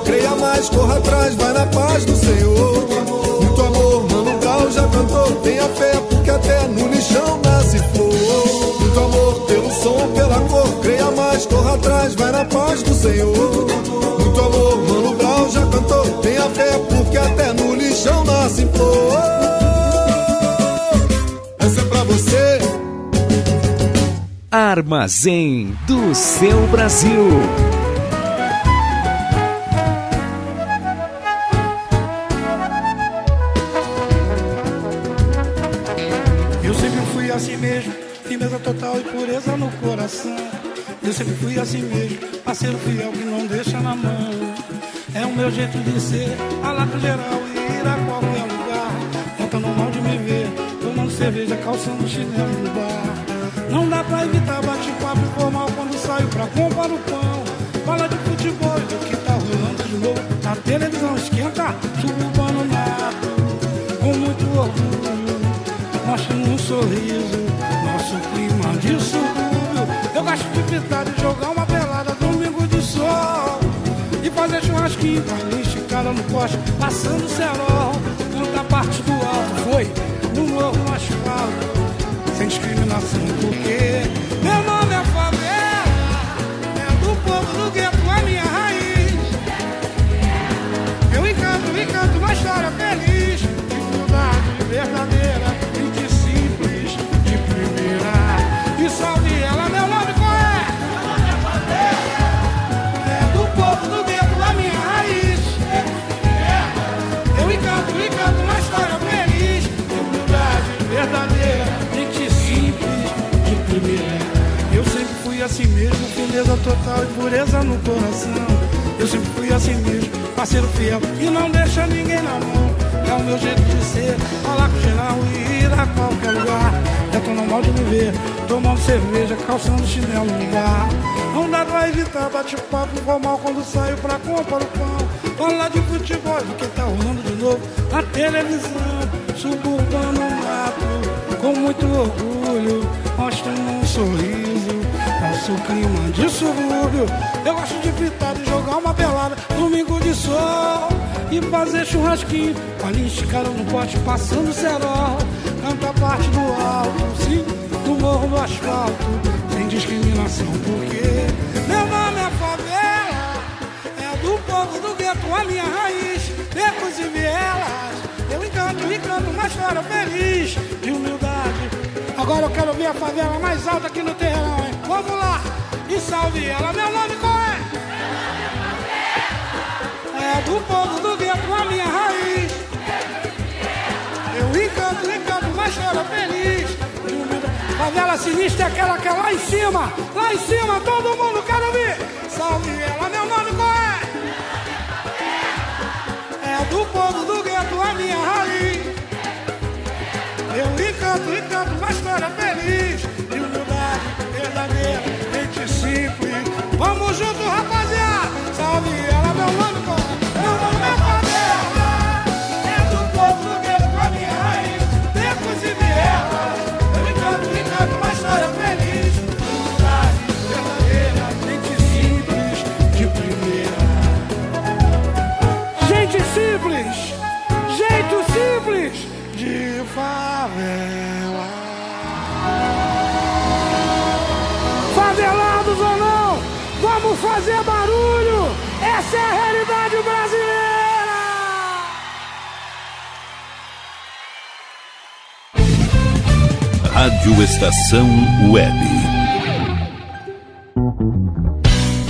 Creia mais, corra atrás, vai na paz do Senhor. Muito amor, Mano Gal já cantou. Tenha fé, porque até no lixão nasce flor. Muito amor pelo som, pela cor. Creia mais, corra atrás, vai na paz do Senhor. Muito amor, Mano Brown já cantou. Tenha fé, porque até no lixão nasce flor. Essa é pra você. Armazém do seu Brasil. Sempre fui assim mesmo, parceiro fiel que não deixa na mão. É o meu jeito de ser, a lata geral e ir a qualquer lugar. Contando mal de me ver, tomando cerveja, calçando chinelo no bar. Não dá pra evitar bate-papo fazer churrasquinho, carne esticada no poste, passando cerol. Canta a parte do alto, foi no morro no asfalto, sem discriminação, assim mesmo, firmeza total e pureza no coração. Eu sempre fui assim mesmo, parceiro fiel e não deixa ninguém na mão. É o meu jeito de ser, falar com geral e ir a qualquer lugar. É tô normal de me ver, tomando cerveja, calçando chinelo no bar. Não dá pra evitar bate-papo informal quando saio pra comprar o pão. Falar de futebol, do que tá rolando de novo na televisão. Suburbano mato, com muito orgulho, mostrando um sorriso. Nosso clima de subúrbio. Eu gosto de fritar e jogar uma pelada, domingo de sol. E fazer churrasquinho, com a no pote, passando cerol. Canta a parte do alto, sim, do morro do asfalto, sem discriminação, porque meu nome é favela. É do povo do gueto, a minha raiz, becos e vielas. Eu encanto, encanto uma história feliz, de humildade. Agora eu quero ver a favela mais alta aqui no terrão, hein? Vamos lá, e salve ela. Meu nome qual é? É do povo do gueto, a minha raiz. Eu encanto, encanto uma história feliz. Favela sinistra é aquela que é lá em cima, lá em cima, todo mundo quer ouvir. Salve ela, meu nome qual é? É do povo do gueto, a minha raiz. Eu encanto, encanto uma história feliz. Simples. Essa é a realidade brasileira. Rádio Estação Web.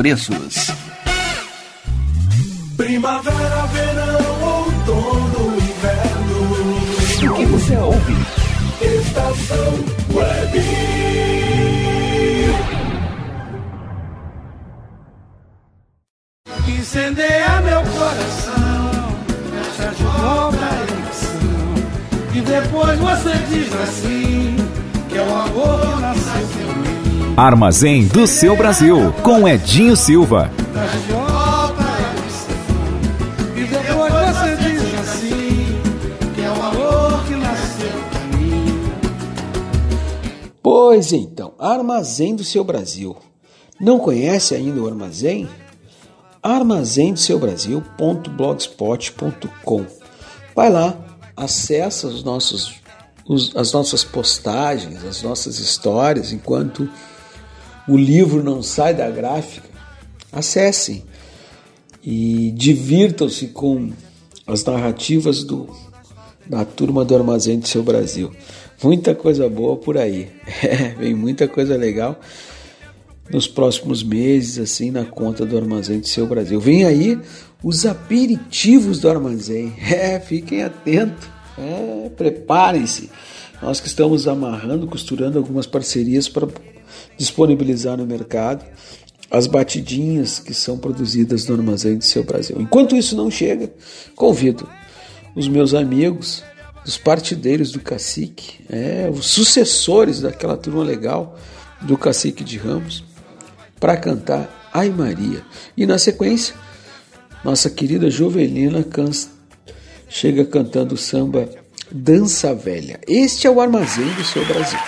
preços. Primavera, verão, outono, inverno. O que você ouve? Estação Web. Incendeia meu coração, fecha de novo a eleição. E depois você diz assim, que é o amor nasceu. Armazém do seu Brasil, com Edinho Silva. Assim, é. Pois então, Armazém do Seu Brasil. Não conhece ainda o armazém? armazém do seu Brasil.blogspot.com. Vai lá, acessa os nossos, os- as nossas postagens, as nossas histórias, enquanto o livro não sai da gráfica. Acessem e divirtam-se com as narrativas do, da turma do Armazém do Seu Brasil. Muita coisa boa por aí. <laughs> É, vem muita coisa legal nos próximos meses, assim, na conta do Armazém do Seu Brasil. Vem aí os aperitivos do Armazém. <laughs> É, fiquem atentos. É, preparem-se. Nós que estamos amarrando, costurando algumas parcerias para disponibilizar no mercado as batidinhas que são produzidas no Armazém do Seu Brasil. Enquanto isso não chega, convido os meus amigos, os partideiros do Cacique, é, os sucessores daquela turma legal do Cacique de Ramos, para cantar Ai Maria. E na sequência, nossa querida Jovelina chega cantando o samba Dança Velha. Este é o Armazém do Seu Brasil.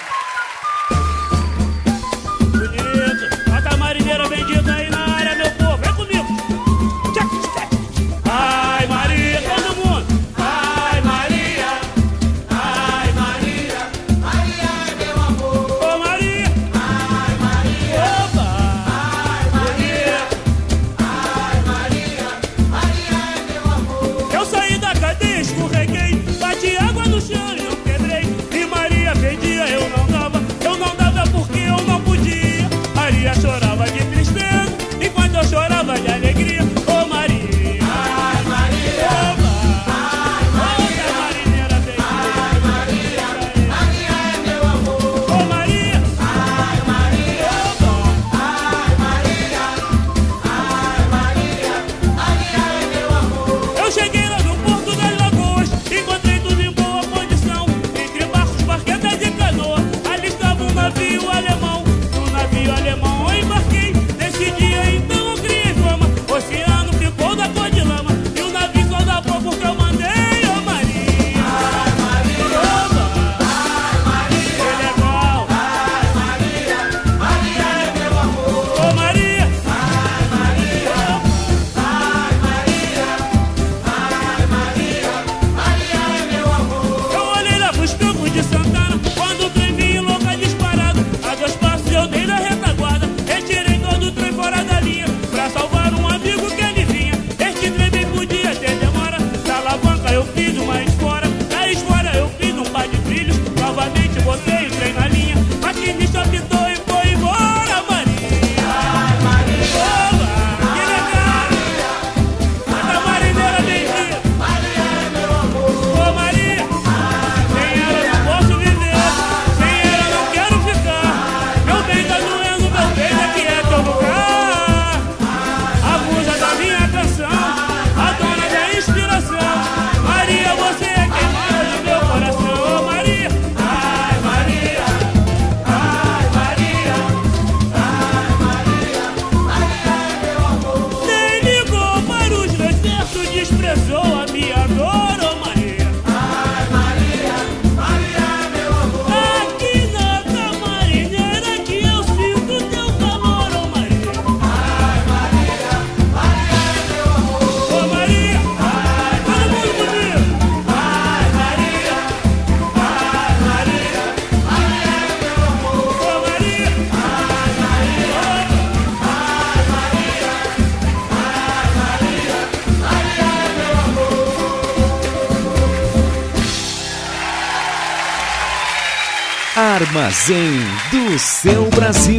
Armazém do seu Brasil.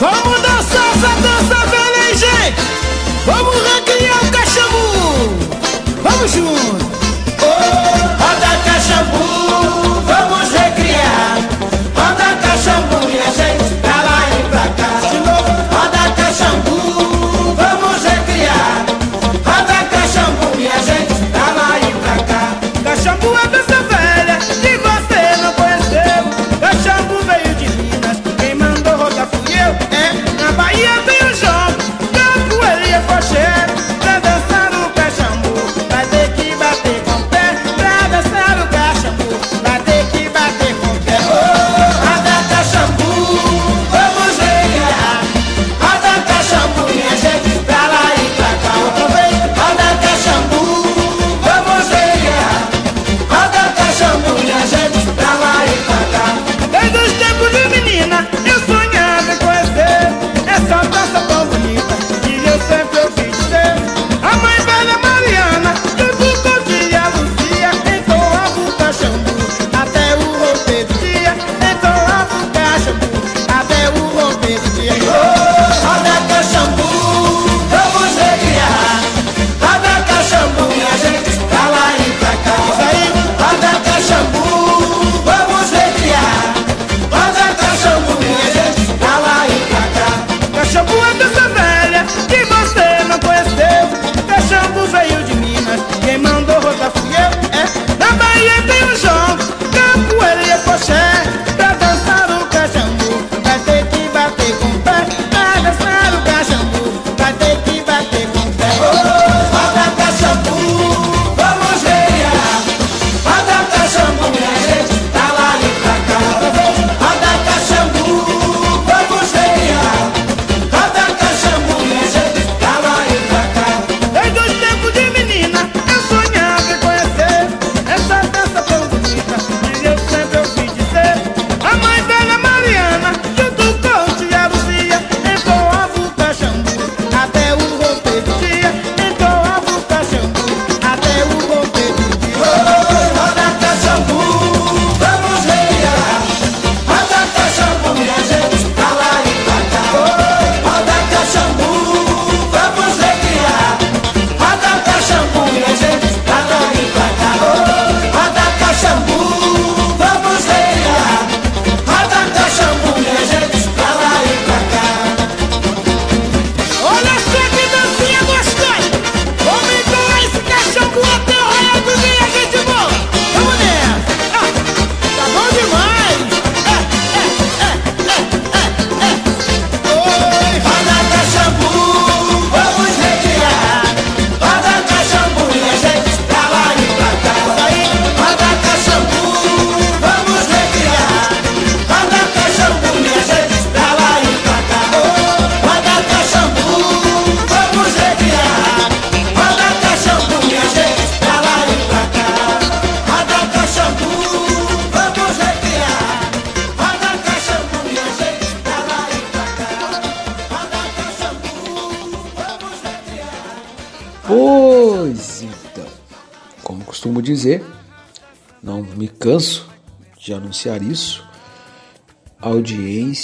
Vamos dançar essa dança feliz, gente! Vamos ranquear o cachorro! Vamos juntos!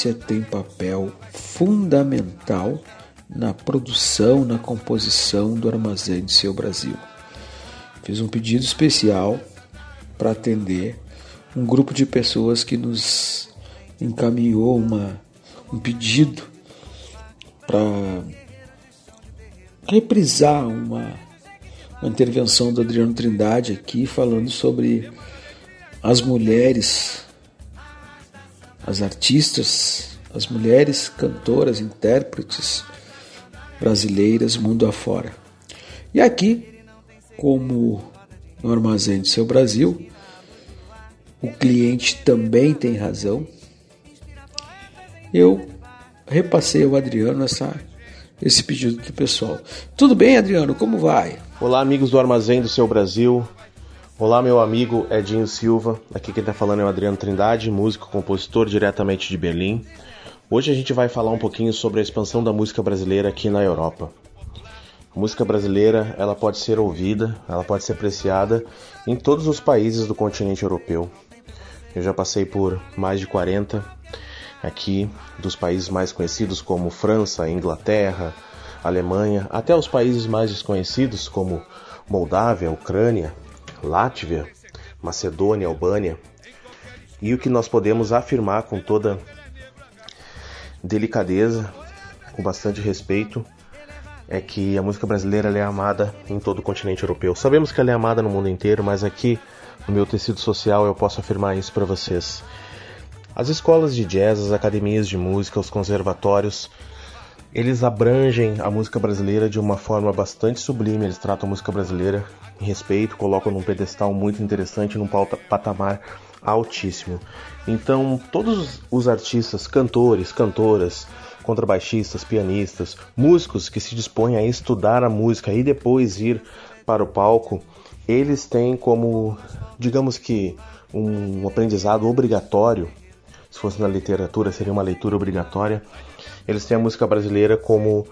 ciência tem papel fundamental na produção, na composição do Armazém de Seu Brasil. Fiz um pedido especial para atender um grupo de pessoas que nos encaminhou uma, um pedido para reprisar uma, uma intervenção do Adriano Trindade aqui falando sobre as mulheres, as artistas as mulheres cantoras, intérpretes brasileiras mundo afora. E aqui, como no Armazém do Seu Brasil, o cliente também tem razão. Eu repassei ao Adriano essa, esse pedido do pessoal. Tudo bem, Adriano? Como vai? Olá, amigos do Armazém do Seu Brasil. Olá, meu amigo Edinho Silva. Aqui quem está falando é o Adriano Trindade, músico, compositor diretamente de Berlim. Hoje a gente vai falar um pouquinho sobre a expansão da música brasileira aqui na Europa. A música brasileira, ela pode ser ouvida, ela pode ser apreciada em todos os países do continente europeu. Eu já passei por mais de 40 aqui dos países mais conhecidos como França, Inglaterra, Alemanha, até os países mais desconhecidos como Moldávia, Ucrânia, Látvia, Macedônia, Albânia. E o que nós podemos afirmar com toda delicadeza, com bastante respeito, é que a música brasileira é amada em todo o continente europeu. Sabemos que ela é amada no mundo inteiro, mas aqui no meu tecido social eu posso afirmar isso para vocês. As escolas de jazz, as academias de música, os conservatórios, eles abrangem a música brasileira de uma forma bastante sublime. Eles tratam a música brasileira em respeito, colocam num pedestal muito interessante, num patamar altíssimo. Então, todos os artistas, cantores, cantoras, contrabaixistas, pianistas, músicos que se dispõem a estudar a música e depois ir para o palco, eles têm como, digamos que, um aprendizado obrigatório se fosse na literatura, seria uma leitura obrigatória. Eles têm a música brasileira como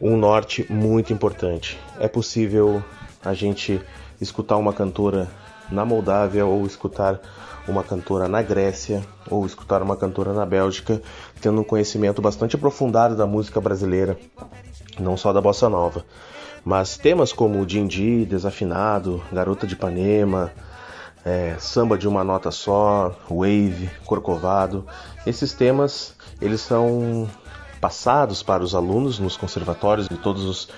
um norte muito importante. É possível a gente escutar uma cantora na Moldávia ou escutar uma cantora na Grécia ou escutar uma cantora na Bélgica, tendo um conhecimento bastante aprofundado da música brasileira, não só da bossa nova. Mas temas como Dindi, Desafinado, Garota de Ipanema, é, samba de uma nota só, wave, corcovado. Esses temas eles são passados para os alunos nos conservatórios de todos os,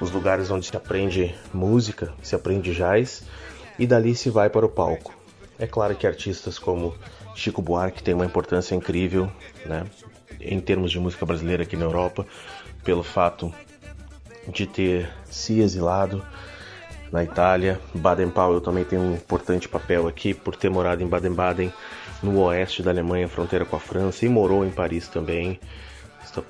os lugares onde se aprende música, se aprende jazz e dali se vai para o palco. É claro que artistas como Chico Buarque têm uma importância incrível, né, em termos de música brasileira aqui na Europa, pelo fato de ter se exilado na Itália. Baden-Powell também tem um importante papel aqui por ter morado em Baden-Baden, no oeste da Alemanha, fronteira com a França, e morou em Paris também.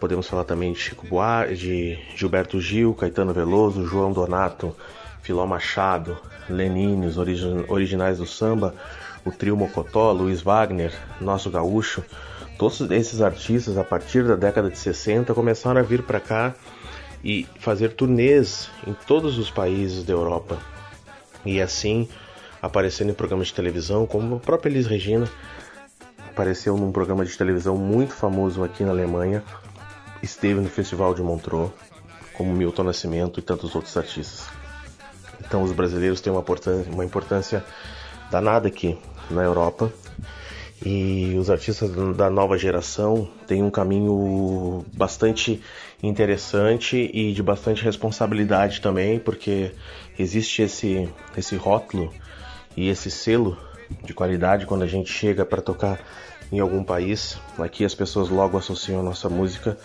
Podemos falar também de Chico Buarque, de Gilberto Gil, Caetano Veloso, João Donato, Filó Machado, Lenine, os origi originais do samba, o trio Mocotó, Luiz Wagner, Nosso Gaúcho. Todos esses artistas, a partir da década de 60, começaram a vir para cá e fazer turnês em todos os países da Europa. E assim aparecendo em programas de televisão, como a própria Elis Regina apareceu num programa de televisão muito famoso aqui na Alemanha, esteve no Festival de Montreux, como Milton Nascimento e tantos outros artistas. Então os brasileiros têm uma importância, uma importância danada aqui na Europa e os artistas da nova geração têm um caminho bastante interessante e de bastante responsabilidade também, porque existe esse, esse rótulo e esse selo de qualidade quando a gente chega para tocar em algum país. Aqui as pessoas logo associam a nossa música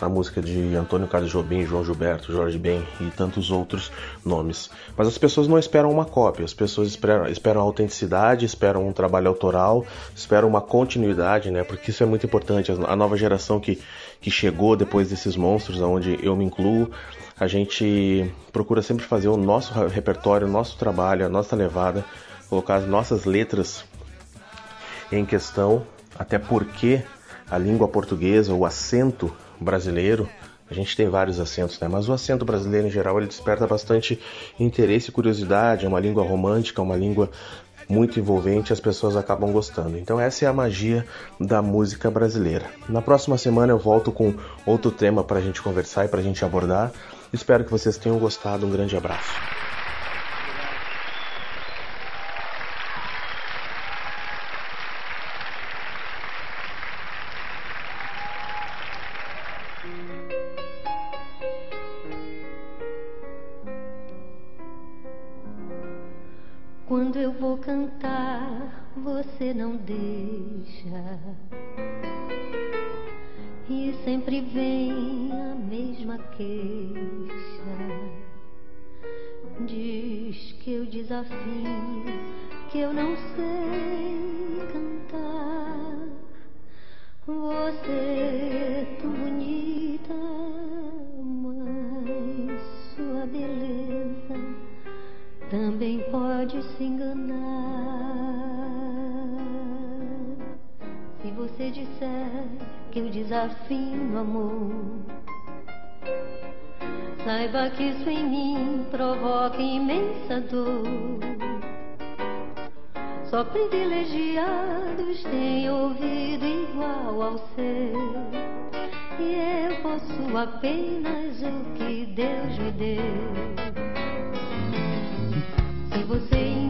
a música de Antônio Carlos Jobim, João Gilberto, Jorge Ben e tantos outros nomes. Mas as pessoas não esperam uma cópia, as pessoas esperam, esperam autenticidade, esperam um trabalho autoral, esperam uma continuidade, né? Porque isso é muito importante. A nova geração que, que chegou depois desses monstros, onde eu me incluo, a gente procura sempre fazer o nosso repertório, o nosso trabalho, a nossa levada, colocar as nossas letras em questão, até porque a língua portuguesa, o acento brasileiro, a gente tem vários acentos, né? Mas o acento brasileiro em geral ele desperta bastante interesse e curiosidade. É uma língua romântica, uma língua muito envolvente, as pessoas acabam gostando. Então essa é a magia da música brasileira. Na próxima semana eu volto com outro tema para a gente conversar e para a gente abordar. Espero que vocês tenham gostado. Um grande abraço. Quando eu vou cantar, você não deixa. E sempre vem a mesma queixa. Diz que eu desafio, que eu não sei cantar. Você é tão bonita, pode se enganar. Se você disser que eu desafio é o amor, saiba que isso em mim provoca imensa dor. Só privilegiados têm ouvido igual ao seu. E eu posso apenas o que Deus me deu. você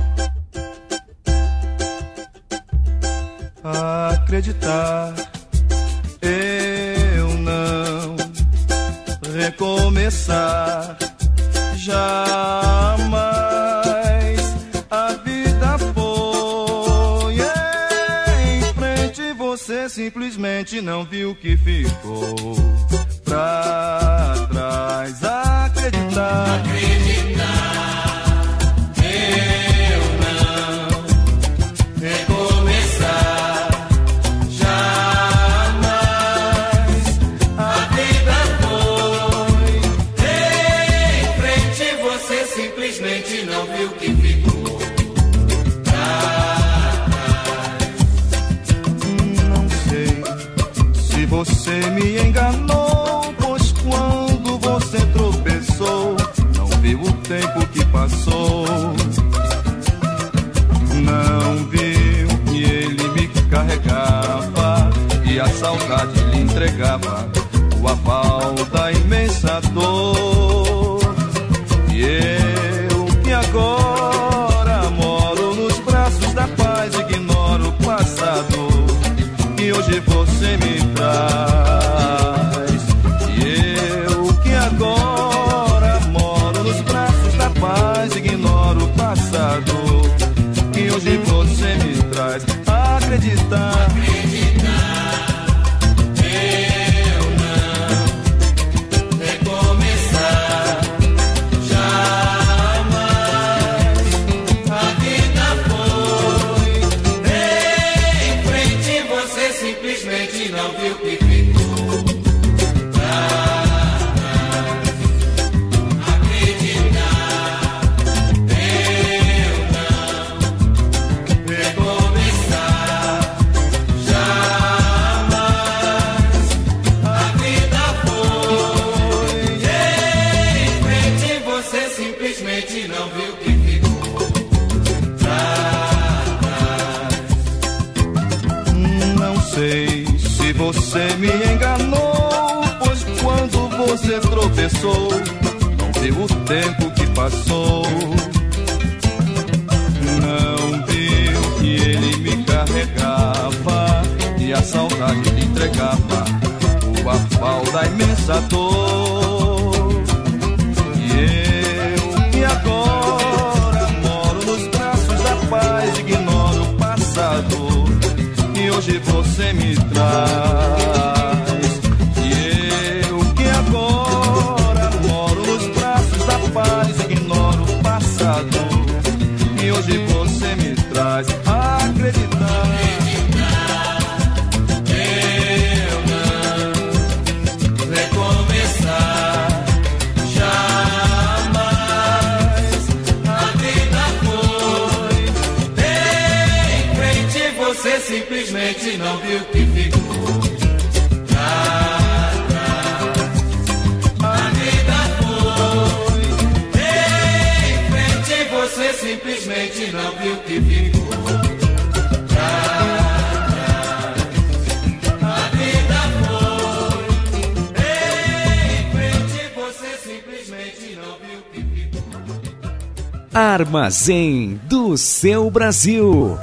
Brasil.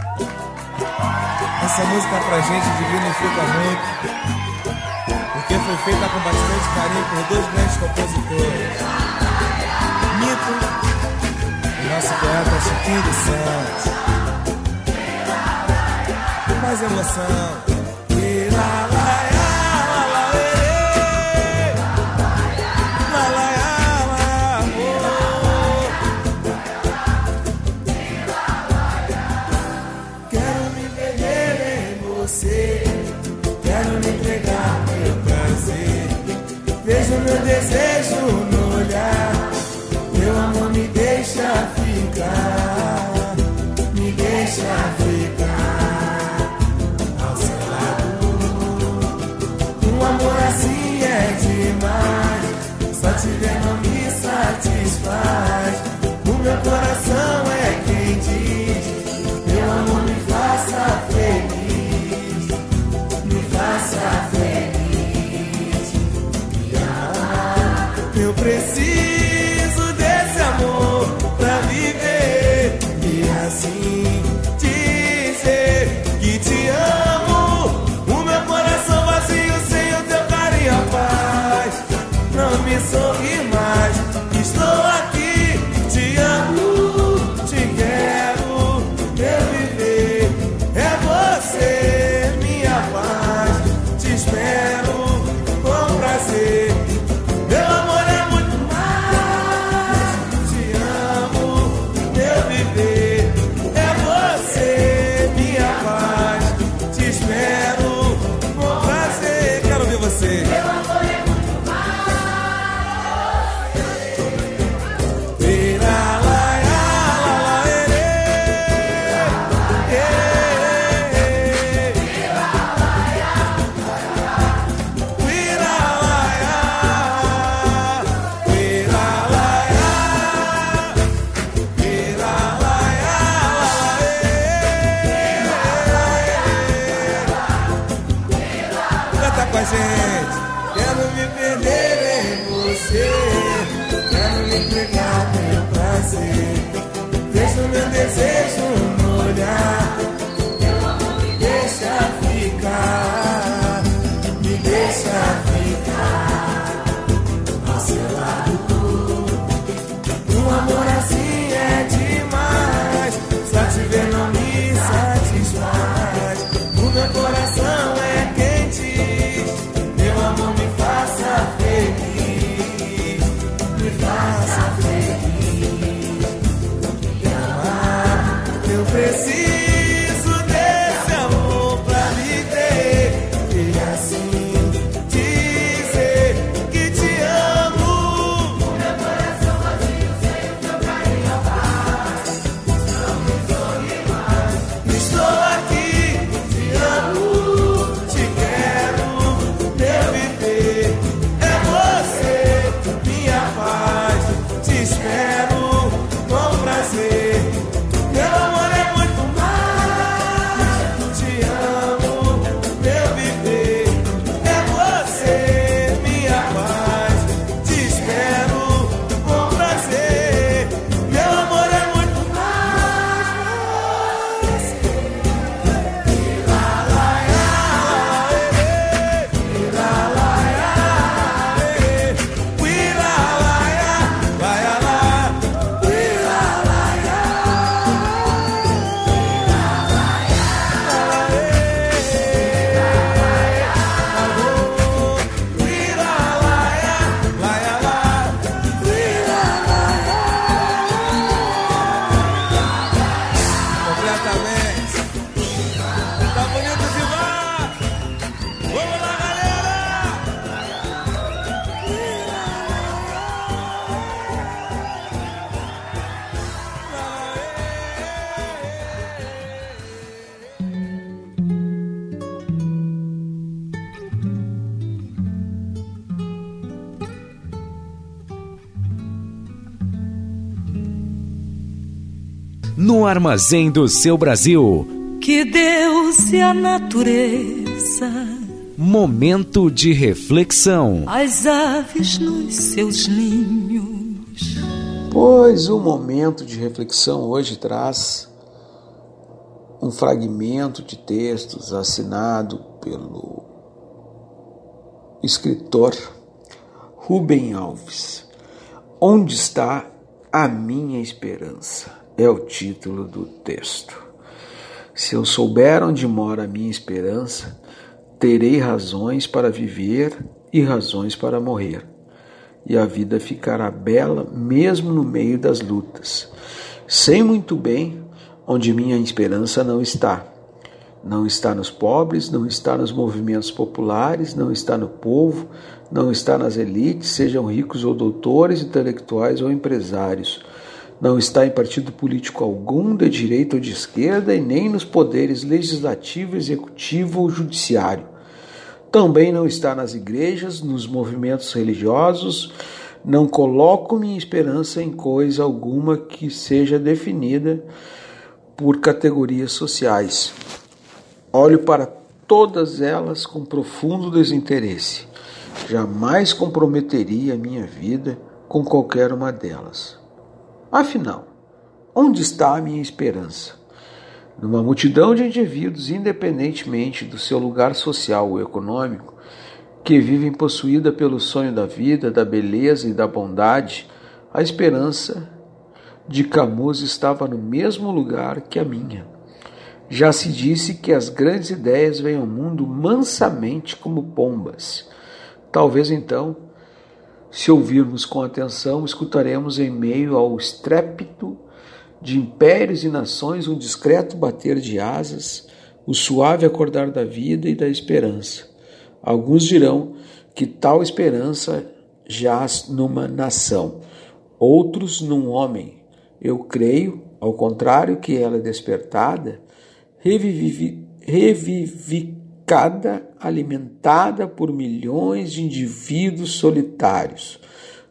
Essa música pra gente dignifica muito, porque foi feita com bastante carinho por dois grandes compositores. Mito e nosso poeta Chiquinho dos Santos. Mais emoção. esquecer. Quero me entregar meu prazer. Vejo meu desejo no olhar. Meu amor me deixa ficar, me deixa ficar. armazém do seu Brasil. Que Deus e a natureza. Momento de reflexão. As aves nos seus ninhos. Pois o momento de reflexão hoje traz um fragmento de textos assinado pelo escritor Rubem Alves. Onde está a minha esperança? é o título do texto. Se eu souber onde mora a minha esperança, terei razões para viver e razões para morrer. E a vida ficará bela mesmo no meio das lutas. Sei muito bem onde minha esperança não está. Não está nos pobres, não está nos movimentos populares, não está no povo, não está nas elites, sejam ricos ou doutores, intelectuais ou empresários não está em partido político algum, de direita ou de esquerda, e nem nos poderes legislativo, executivo ou judiciário. Também não está nas igrejas, nos movimentos religiosos. Não coloco minha esperança em coisa alguma que seja definida por categorias sociais. Olho para todas elas com profundo desinteresse. Jamais comprometeria a minha vida com qualquer uma delas. Afinal, onde está a minha esperança? Numa multidão de indivíduos, independentemente do seu lugar social ou econômico, que vivem possuída pelo sonho da vida, da beleza e da bondade, a esperança de Camus estava no mesmo lugar que a minha. Já se disse que as grandes ideias vêm ao mundo mansamente como pombas. Talvez então se ouvirmos com atenção, escutaremos em meio ao estrépito de impérios e nações um discreto bater de asas, o suave acordar da vida e da esperança. Alguns dirão que tal esperança jaz numa nação, outros num homem. Eu creio, ao contrário, que ela é despertada, revivi, revivificada alimentada por milhões de indivíduos solitários,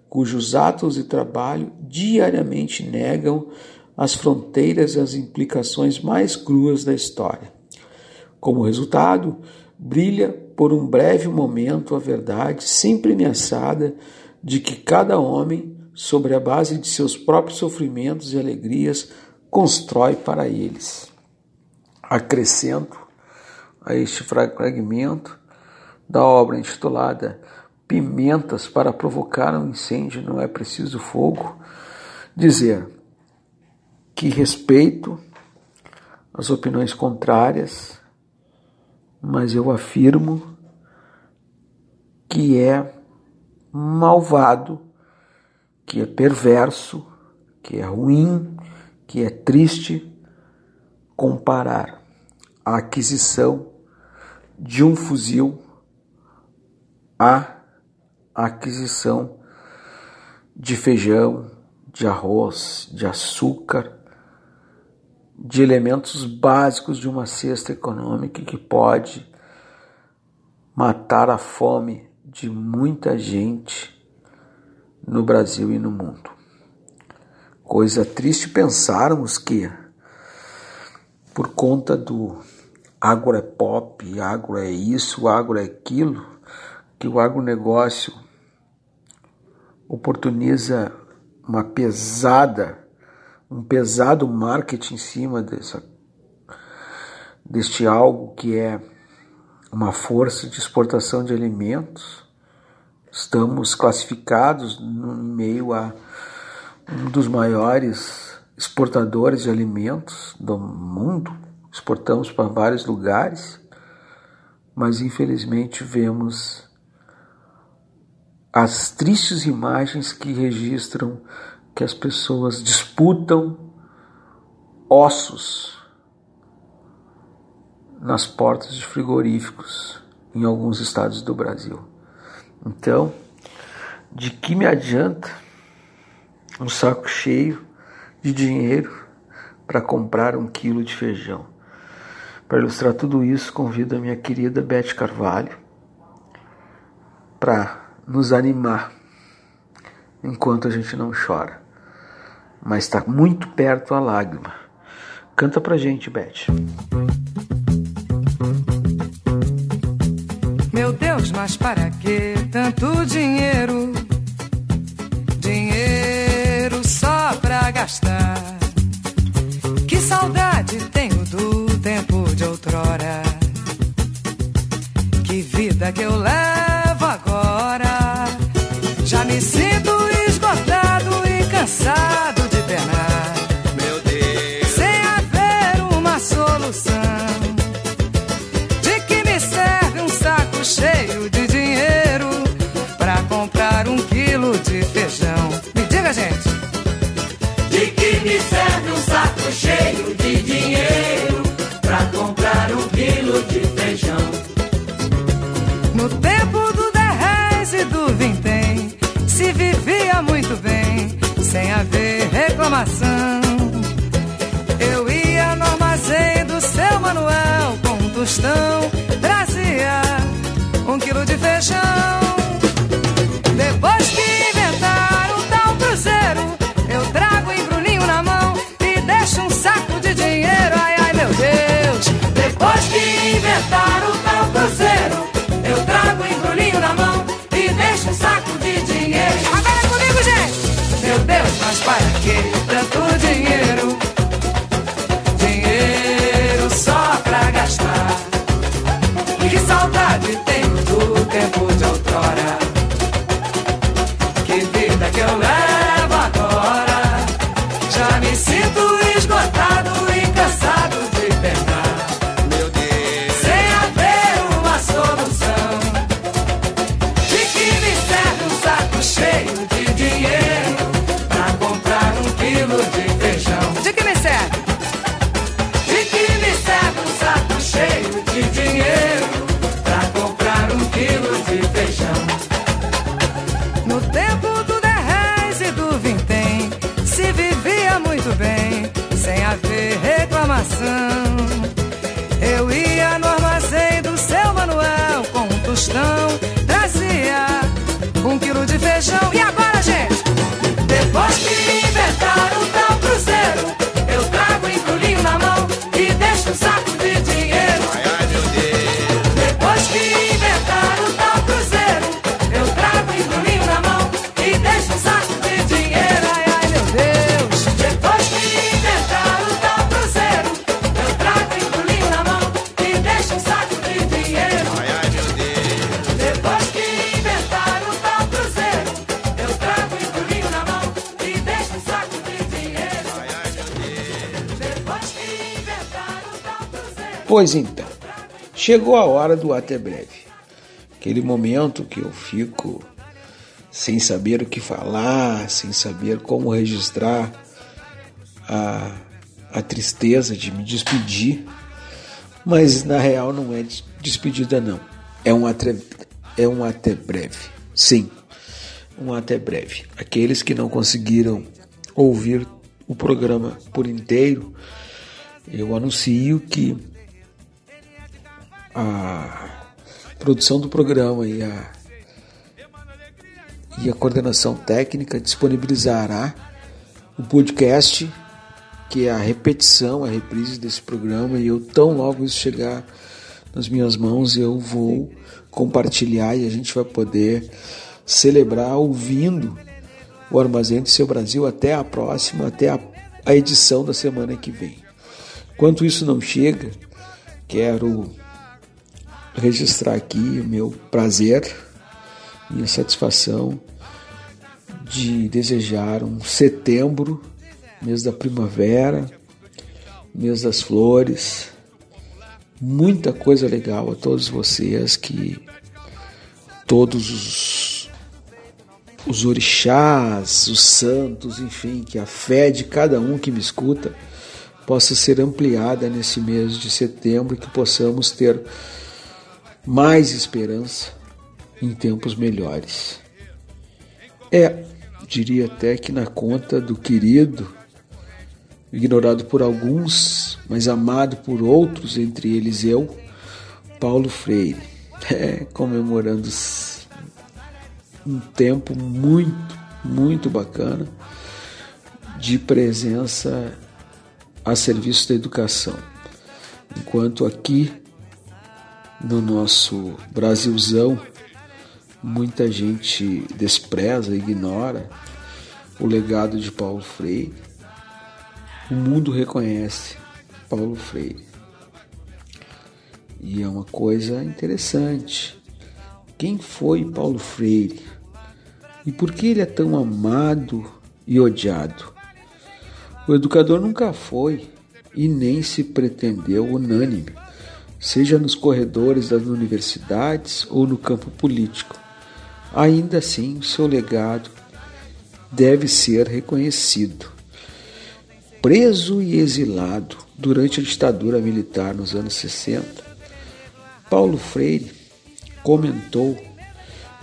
cujos atos e trabalho diariamente negam as fronteiras e as implicações mais cruas da história. Como resultado, brilha por um breve momento a verdade sempre ameaçada de que cada homem, sobre a base de seus próprios sofrimentos e alegrias, constrói para eles. Acrescento a este fragmento da obra intitulada Pimentas para provocar um incêndio não é preciso fogo, dizer que respeito as opiniões contrárias, mas eu afirmo que é malvado, que é perverso, que é ruim, que é triste comparar a aquisição de um fuzil à aquisição de feijão, de arroz, de açúcar, de elementos básicos de uma cesta econômica que pode matar a fome de muita gente no Brasil e no mundo. Coisa triste pensarmos que, por conta do agro é pop, agro é isso, agro é aquilo, que o agronegócio oportuniza uma pesada, um pesado marketing em cima dessa, deste algo que é uma força de exportação de alimentos. Estamos classificados no meio a um dos maiores exportadores de alimentos do mundo, exportamos para vários lugares, mas infelizmente vemos as tristes imagens que registram que as pessoas disputam ossos nas portas de frigoríficos em alguns estados do Brasil. Então, de que me adianta um saco cheio de dinheiro para comprar um quilo de feijão? Para ilustrar tudo isso, convido a minha querida Beth Carvalho para nos animar enquanto a gente não chora. Mas está muito perto a lágrima. Canta pra gente, Beth. Meu Deus, mas para que tanto dinheiro? Dinheiro só pra gastar. Que saudade vida que eu levo agora. Já me sinto esgotado e cansado de penar. Meu Deus. Sem haver uma solução. De que me serve um saco cheio de dinheiro pra comprar um quilo de feijão? Me diga, gente. informação. Eu ia no armazém do seu manual com um tostão, trazia um quilo de feijão. Depois que inventaram tal cruzeiro, eu trago embrulhinho na mão e deixo um saco de dinheiro. Ai, ai, meu Deus! Depois que inventaram mas para que tanto dinheiro? Pois então, chegou a hora do até breve. Aquele momento que eu fico sem saber o que falar, sem saber como registrar a, a tristeza de me despedir, mas na real não é des- despedida não, é um até, é um até breve, sim, um até breve. Aqueles que não conseguiram ouvir o programa por inteiro, eu anuncio que a produção do programa e a, e a coordenação técnica disponibilizará o podcast, que é a repetição, a reprise desse programa, e eu tão logo isso chegar nas minhas mãos, eu vou compartilhar e a gente vai poder celebrar ouvindo o Armazém do Seu Brasil até a próxima, até a, a edição da semana que vem. Enquanto isso não chega, quero registrar aqui o meu prazer, minha satisfação de desejar um setembro, mês da primavera, mês das flores, muita coisa legal a todos vocês que todos os, os orixás, os santos, enfim, que a fé de cada um que me escuta possa ser ampliada nesse mês de setembro e que possamos ter mais esperança em tempos melhores. É, diria até que na conta do querido, ignorado por alguns, mas amado por outros, entre eles eu, Paulo Freire, <laughs> é, comemorando um tempo muito, muito bacana de presença a serviço da educação. Enquanto aqui no nosso Brasilzão muita gente despreza, ignora o legado de Paulo Freire, o mundo reconhece Paulo Freire. E é uma coisa interessante. Quem foi Paulo Freire? E por que ele é tão amado e odiado? O educador nunca foi e nem se pretendeu unânime, seja nos corredores das universidades ou no campo político. Ainda assim, o seu legado deve ser reconhecido. Preso e exilado durante a ditadura militar nos anos 60, Paulo Freire comentou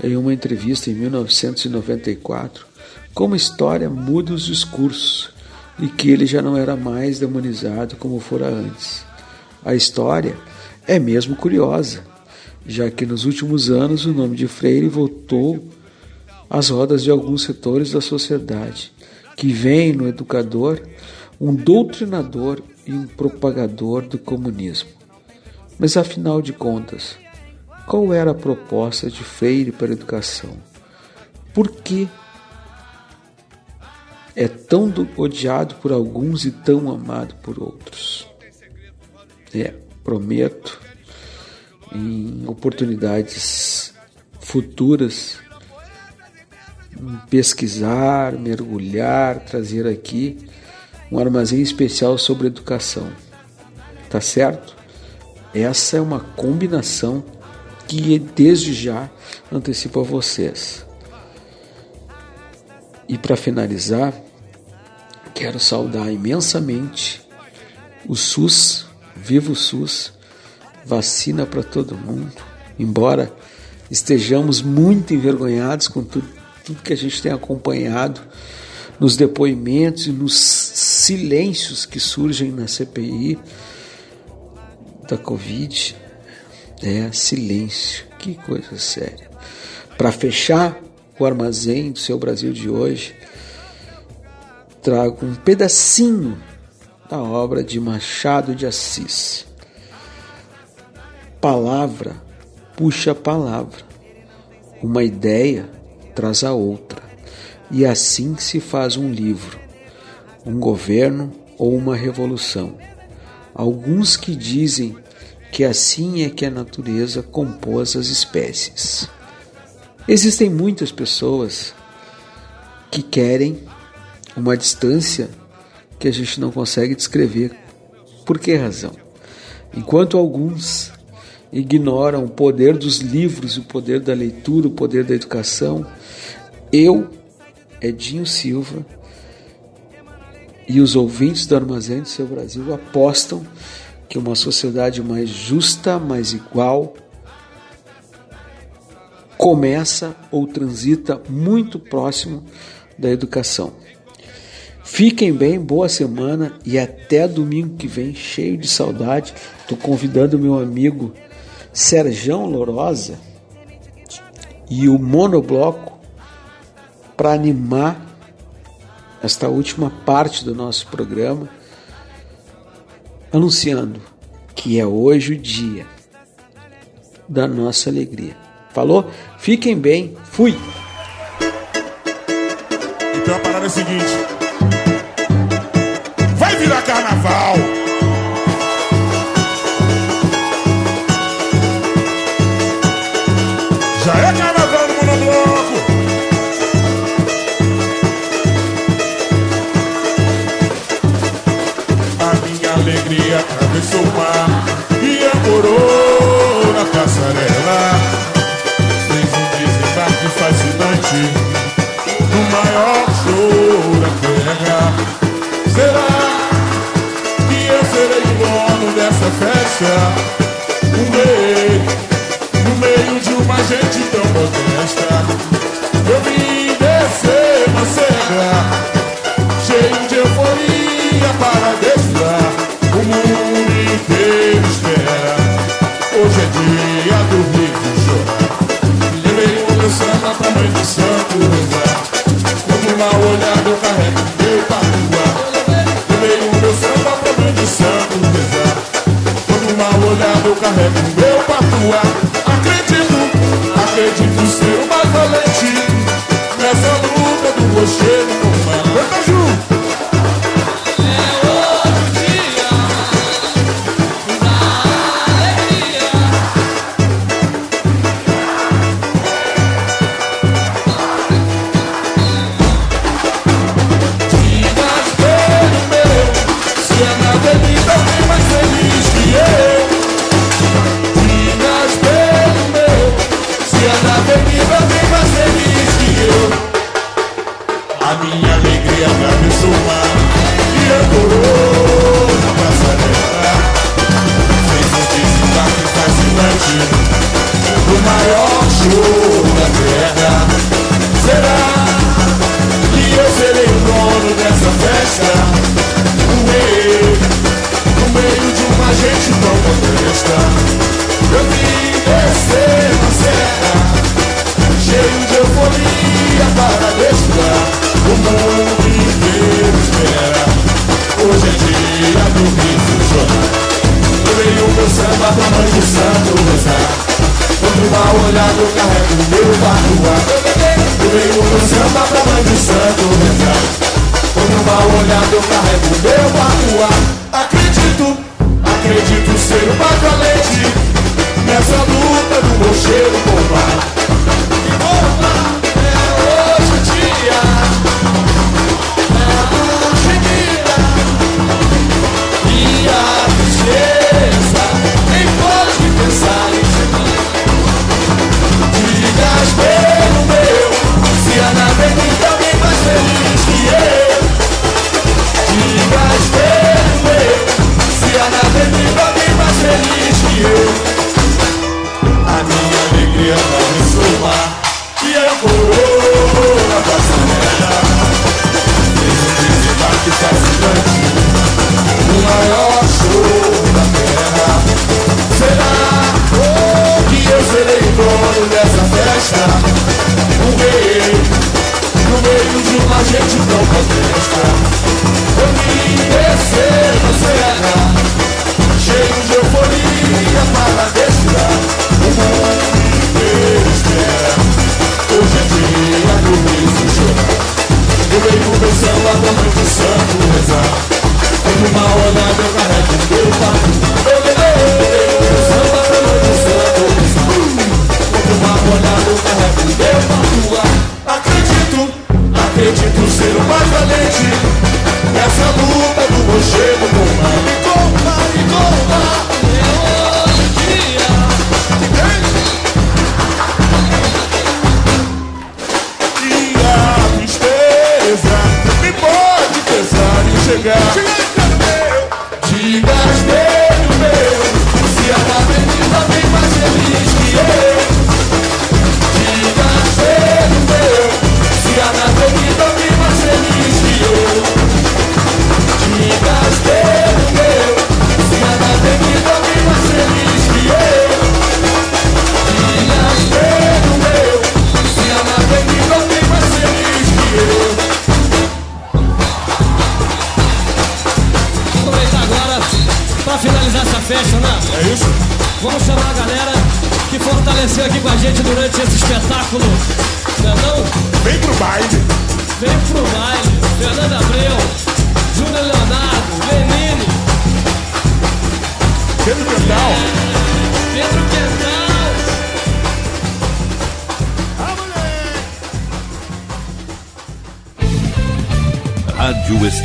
em uma entrevista em 1994 como a história muda os discursos e que ele já não era mais demonizado como fora antes. A história é mesmo curiosa, já que nos últimos anos o nome de Freire voltou às rodas de alguns setores da sociedade, que veem no educador um doutrinador e um propagador do comunismo. Mas afinal de contas, qual era a proposta de Freire para a educação? Por que é tão do- odiado por alguns e tão amado por outros? É, prometo em oportunidades futuras pesquisar, mergulhar, trazer aqui um armazém especial sobre educação. Tá certo? Essa é uma combinação que desde já antecipo a vocês. E para finalizar, quero saudar imensamente o SUS, viva o SUS, vacina para todo mundo. Embora estejamos muito envergonhados com tudo, tudo que a gente tem acompanhado nos depoimentos e nos silêncios que surgem na CPI da Covid. É silêncio, que coisa séria. Para fechar o armazém do seu Brasil de hoje, trago um pedacinho da obra de Machado de Assis. Palavra puxa palavra, uma ideia traz a outra, e assim se faz um livro, um governo ou uma revolução. Alguns que dizem que assim é que a natureza compôs as espécies. Existem muitas pessoas que querem uma distância que a gente não consegue descrever. Por que razão? Enquanto alguns ignoram o poder dos livros, o poder da leitura, o poder da educação, eu, Edinho Silva, e os ouvintes do Armazém do Seu Brasil apostam que uma sociedade mais justa, mais igual, começa ou transita muito próximo da educação. Fiquem bem, boa semana e até domingo que vem, cheio de saudade. Estou convidando meu amigo Serjão Lorosa e o Monobloco para animar esta última parte do nosso programa, anunciando que é hoje o dia da nossa alegria. Falou? Fiquem bem. Fui. Então a parada é a seguinte: atravessou o mar e amorou na passarela. Fez um desembarque fascinante no maior show da terra. Será que eu serei o dono dessa festa? Um rei no meio de uma gente tão modesta.